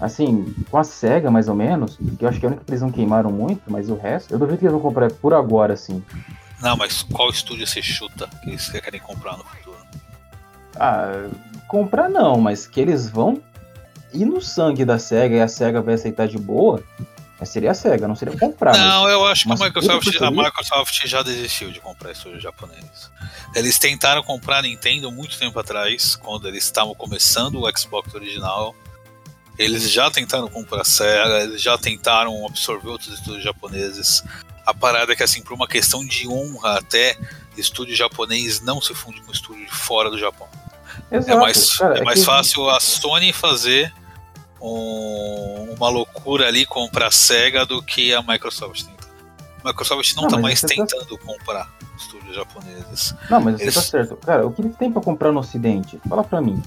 assim, com a SEGA, mais ou menos, que eu acho que é a única que eles não queimaram muito, mas o resto, eu duvido que eles vão comprar por agora, assim. Não, mas qual estúdio você chuta que eles querem comprar no futuro? Ah, comprar não, mas que eles vão ir no sangue da SEGA e a SEGA vai aceitar de boa, mas seria a SEGA, não seria comprar. mas- Não, eu acho que a mas Microsoft, a? Microsoft já desistiu de comprar estúdio japonês. Eles tentaram comprar a Nintendo muito tempo atrás, quando eles estavam começando o Xbox original. Eles já tentaram comprar a Sega, eles já tentaram absorver outros estúdios japoneses. A parada é que, assim, por uma questão de honra até, estúdio japonês não se funde com estúdio fora do Japão. Exato, É mais, cara, é mais que- fácil a Sony fazer um- uma loucura ali comprar a SEGA do que a Microsoft tentar. A Microsoft não, Não, tá mais você tá- tentando comprar estúdios japoneses. Não, mas você Eles- tá certo. Cara, o que eles têm pra comprar no Ocidente? Fala pra mim.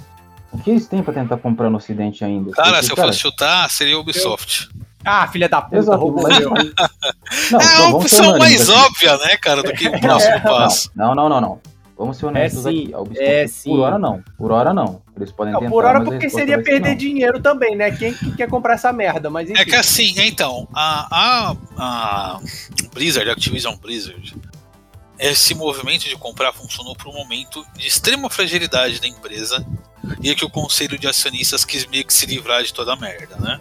O que eles têm pra tentar comprar no Ocidente ainda? Cara, Porque, se eu fosse chutar, seria a Ubisoft. Ah, filha da puta, Exato, roubou meu. Não, é então, a opção mais aqui. óbvia, né, cara, do que o próximo passo. Não, não, não, não. Vamos ser honestos É aqui. A Ubisoft, é por hora não. Por hora não. Eles podem Não, tentar, por hora porque seria perder não. dinheiro também, né? Quem que quer comprar essa merda? Mas enfim. É que assim, então, a, a, a Blizzard, a Activision Blizzard, esse movimento de comprar funcionou por um momento de extrema fragilidade da empresa e é que o conselho de acionistas quis meio que se livrar de toda a merda, né?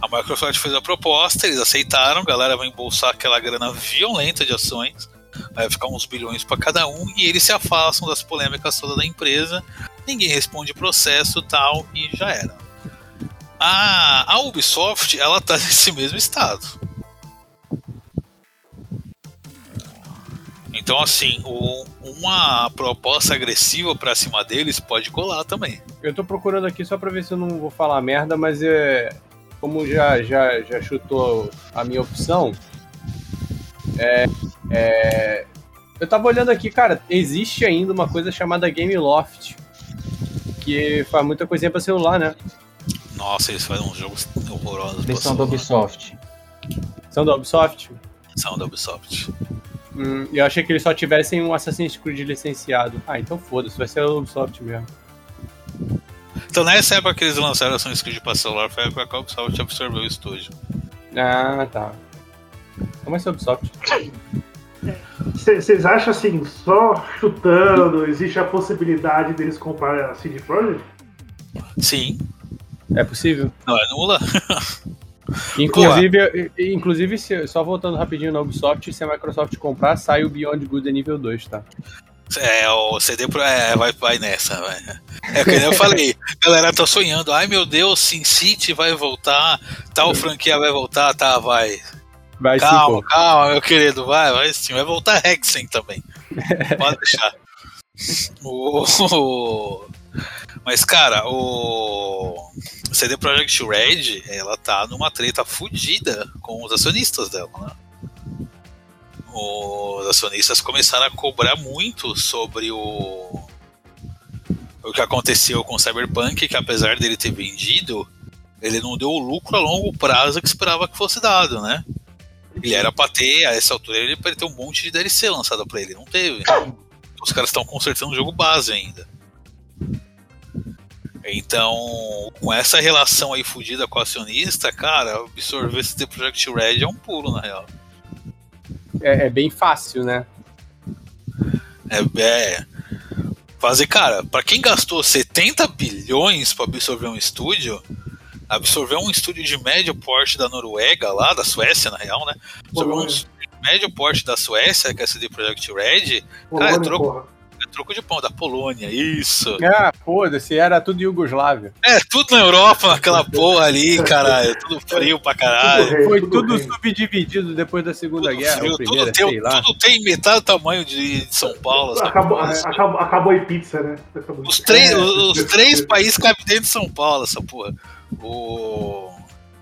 A Microsoft fez a proposta, eles aceitaram, a galera vai embolsar aquela grana violenta de ações, vai ficar uns bilhões para cada um e eles se afastam das polêmicas toda da empresa, ninguém responde processo tal e já era. A, a Ubisoft, ela tá nesse mesmo estado. Então, assim, o- uma proposta agressiva pra cima deles pode colar também. Eu tô procurando aqui só pra ver se eu não vou falar merda, mas é. Como já, já, já chutou a minha opção, é, é, Eu tava olhando aqui, cara, existe ainda uma coisa chamada Game Loft. Que faz muita coisinha pra celular, né? Nossa, eles fazem uns jogos horrorosos. Eles são do. Ubisoft. São da Ubisoft. São da Ubisoft. Hum, eu achei que eles só tivessem um Assassin's Creed licenciado. Ah, então foda-se, vai ser a Ubisoft mesmo. Então nessa época que eles lançaram Assassin's Creed pra celular, foi a época que a Ubisoft absorveu o estúdio. Ah, tá. Como é ser Ubisoft? Vocês acham assim, só chutando, existe a possibilidade deles comprar a CD Projekt? Sim, É possível. não é nula. Inclusive, inclusive se- só voltando rapidinho na Ubisoft, se a Microsoft comprar, sai o Beyond Good nível 2, tá? É, o CD Pro é, vai, vai nessa, vai. É que nem eu falei, a galera tá sonhando, ai meu Deus, Sin City vai voltar, tal franquia vai voltar, tá, vai. Vai sim, Calma, pô. calma, meu querido, vai, vai sim, vai voltar Hexen também. Pode deixar. O- Mas, cara, o CD Projekt Red, ela tá numa treta fodida com os acionistas dela, né? Os acionistas começaram a cobrar muito sobre o o que aconteceu com o Cyberpunk, que apesar dele ter vendido, ele não deu o lucro a longo prazo que esperava que fosse dado, né? Ele era pra ter, a essa altura, ele pra ter um monte de DLC lançado pra ele. Não teve. Os caras estão consertando o jogo base ainda. Então, com essa relação aí fodida com o acionista, cara, absorver esse The Project Red é um pulo, na real. É, é bem fácil, né? É, é fazer, cara, pra quem gastou 70 bilhões pra absorver um estúdio, absorver um estúdio de médio porte da Noruega, lá da Suécia, na real, né? Absorver um estúdio de médio porte da Suécia, que é a CD Projekt Red, Polônia, é troco. porra. é troco de pão, da Polônia, isso. Ah, foda-se, era tudo Iugoslávia. É, tudo na Europa, naquela porra ali, caralho, tudo frio pra caralho. Tudo rei, Foi tudo tudo subdividido depois da Segunda Tudo Guerra, frio, Primeira, tudo, tem, tudo tem metade do tamanho de, de São Paulo. essa Acabou, acabou, acabou em pizza, né? Acabou. Os três, É. os, os três países cabem dentro de São Paulo, essa porra. O...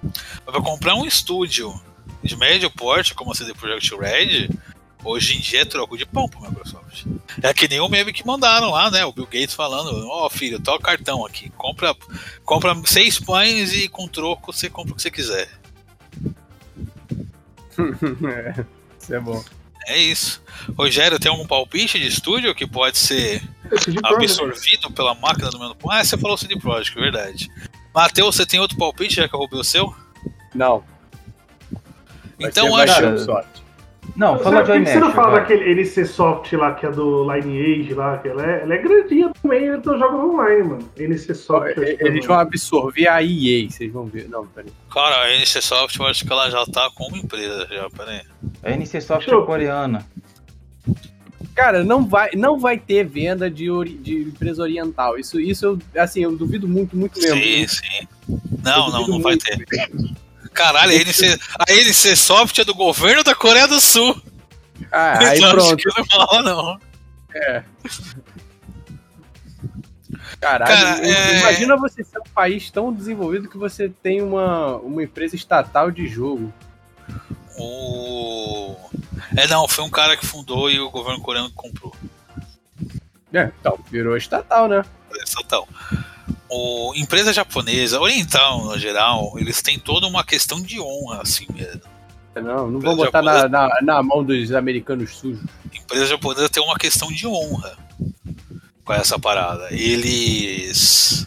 Mas Pra comprar um estúdio de médio porte, como a CD Projekt Red, hoje em dia é troco de pão pro Microsoft. É que nem o meme que mandaram lá, né? O Bill Gates falando: Ó, filho, tá o cartão aqui. Compra, compra seis pães e com troco você compra o que você quiser. É, Isso é bom. É isso. Rogério, tem algum palpite de estúdio que pode ser Projekt. absorvido pela máquina do meu Ah, você falou CD Projekt, verdade. Matheus, você tem outro palpite já que eu roubei o seu? Não. vai Então acho. Cara. Não, Você, fala por que você não fala vai. daquele NC Soft lá, que é do Lineage lá, que ela é, ela é grandinha também dos jogos online, mano. NC Soft. acho que Eles é- vão absorver a EA, vocês vão ver. Não, peraí. Cara, a NC Soft eu acho que ela já tá como empresa já, peraí. A NC Soft eu- é coreana. Cara, não vai, não vai ter venda de, ori- de empresa oriental. Isso, isso eu, assim, eu duvido muito, muito mesmo. Sim, sim. Não, não, não vai ter. Caralho, a NC, a NC Soft é do governo da Coreia do Sul. Ah, aí Então, acho pronto. não rola, não. Caralho, Cara, é- imagina você ser um país tão desenvolvido que você tem uma, uma empresa estatal de jogo. O... É, não, foi um cara que fundou e o governo coreano comprou. É, então, virou estatal, né? estatal. O empresa japonesa, oriental no geral, eles têm toda uma questão de honra, assim mesmo. Não, não Empresa vou botar na, na, na mão dos americanos sujos. empresa japonesa tem uma questão de honra com essa parada. Eles.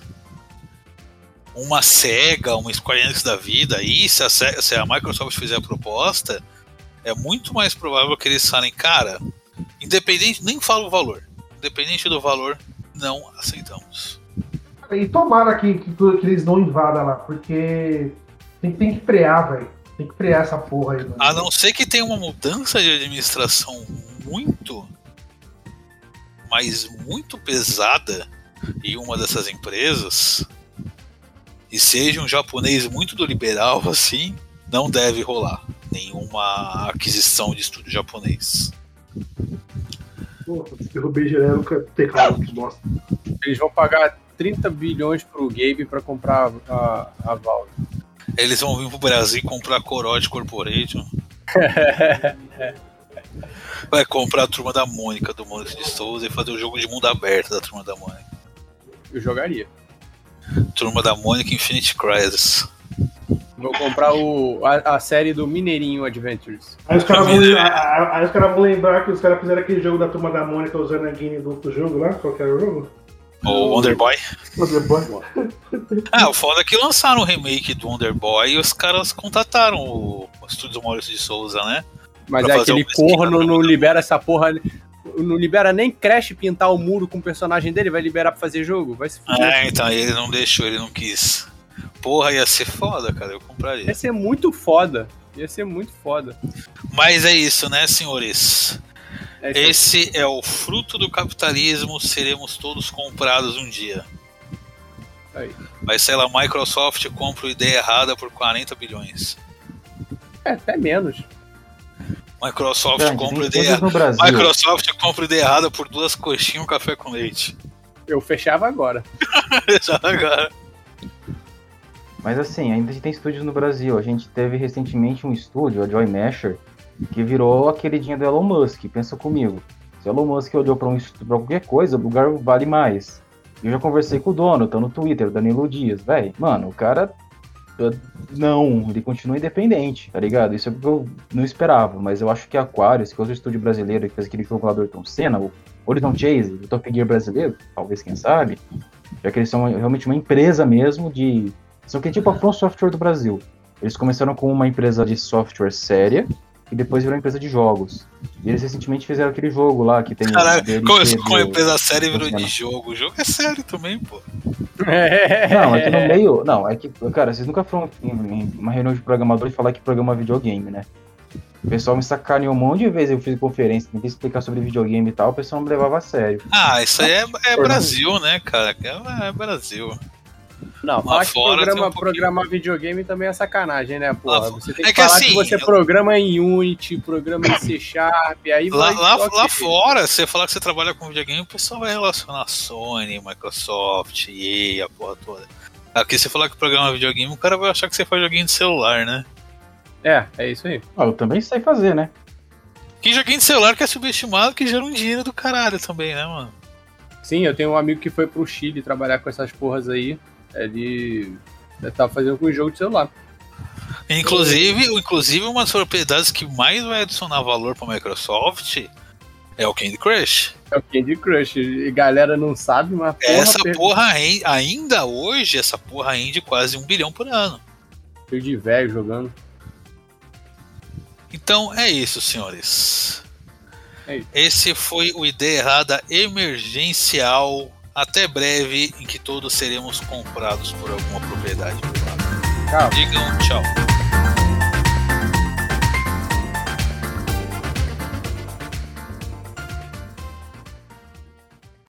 Uma SEGA, uma Square Enix da vida, aí se a, Se- se a Microsoft fizer a proposta, é muito mais provável que eles falem, cara, independente, nem falo o valor, independente do valor, não aceitamos. E tomara que, que, que eles não invadam lá, porque tem, tem que frear, velho. Tem que frear essa porra aí, mano. A não ser que tenha uma mudança de administração muito, mas muito pesada em uma dessas empresas, e seja um japonês muito do liberal assim, não deve rolar nenhuma aquisição de estúdio japonês. Porra, derrubei geral no teclado, que bosta. Eles vão pagar 30 bilhões pro Gabe pra comprar a, a Valve. Eles vão vir pro Brasil e comprar Corote Corporation. vai comprar a turma da Mônica do Mônica de Souza e fazer o jogo de mundo aberto da turma da Mônica. Eu jogaria. Turma da Mônica Infinite Crisis. Vou comprar o, a, a série do Mineirinho Adventures. Aí os caras vão, caras vão lembrar que os caras fizeram aquele jogo da turma da Mônica usando a Guine do outro jogo lá. Qual que era o jogo? O Wonder Boy. Wonder Boy. Ah, o foda é que lançaram o remake do Wonder Boy e os caras contataram o, o estúdio Maurício de Souza, né? Mas Pra é aquele corno não libera essa porra. Não libera nem Crash pintar o muro com o personagem dele, vai liberar pra fazer jogo? Vai se fuder. É, então ele não deixou, ele não quis. Porra, ia ser foda, cara, eu compraria. Ia ser muito foda. Ia ser muito foda. Mas é isso, né, senhores? É isso. Esse é o fruto do capitalismo, seremos todos comprados um dia. Aí. Vai ser lá, Microsoft compra ideia errada por 40 bilhões. É, até menos. Microsoft Grande, compra ideia Brasil. Microsoft compra ideia errada por duas coxinhas e um café com leite. Eu fechava agora. Já agora. Mas assim, ainda tem estúdios no Brasil. A gente teve recentemente um estúdio, a Joy Masher, que virou a queridinha do Elon Musk. Pensa comigo. Se o Elon Musk olhou pra, um, estúdio- pra qualquer coisa, o lugar vale mais. Eu já conversei com o dono, tá no Twitter, Danilo Dias. Véi, mano, o cara. Não, ele continua independente, tá ligado? Isso é o que eu não esperava. Mas eu acho que Aquarius, que é outro estúdio brasileiro que fez aquele jogo lá do Ayrton Senna, o Horizon Chase, o Top Gear brasileiro, talvez quem sabe, já que eles são realmente uma empresa mesmo de. São que é tipo a From Software do Brasil. Eles começaram com uma empresa de software séria e depois virou uma empresa de jogos. E eles recentemente fizeram aquele jogo lá que tem. o Caralho, começou com a empresa séria e virou de jogo. O jogo é sério também, pô. Não, é que no meio. Não, é que, cara, vocês nunca foram em em uma reunião de programador e falar que programa videogame, né? O pessoal me sacaneou um monte de vezes, eu fiz conferência, tentei explicar sobre videogame e tal, o pessoal não me levava a sério. Ah, isso aí é, é Brasil, né, cara? É, é Brasil. Não, Lá falar que fora programa, um programar videogame também é sacanagem, né, porra? Lá- Você tem é que, que falar assim, que você eu- programa em Unity, programa em C Sharp, aí Lá, vai... lá, ok. lá fora, você falar que você trabalha com videogame, o pessoal vai relacionar Sony, Microsoft, EA, a porra toda. Aqui você falar que programa videogame, o cara vai achar que você faz joguinho de celular, né? É, é isso aí. Ah, eu também sei fazer, né? Que joguinho de celular que é subestimado, que gera um dinheiro do caralho também, né, mano? Sim, eu tenho um amigo que foi pro Chile trabalhar com essas porras aí. Ele tava fazendo com jogo de celular. Inclusive, inclusive uma das propriedades que mais vai adicionar valor pra Microsoft é o Candy Crush. É o Candy Crush. E galera não sabe, mas porra, essa porra, ainda hoje, essa porra rende quase um bilhão por ano. Cheio de velho jogando. Então é isso, senhores. É isso. Esse foi o Ideia Errada Emergencial. Até breve, em que todos seremos comprados por alguma propriedade privada. Tchau. Digam tchau.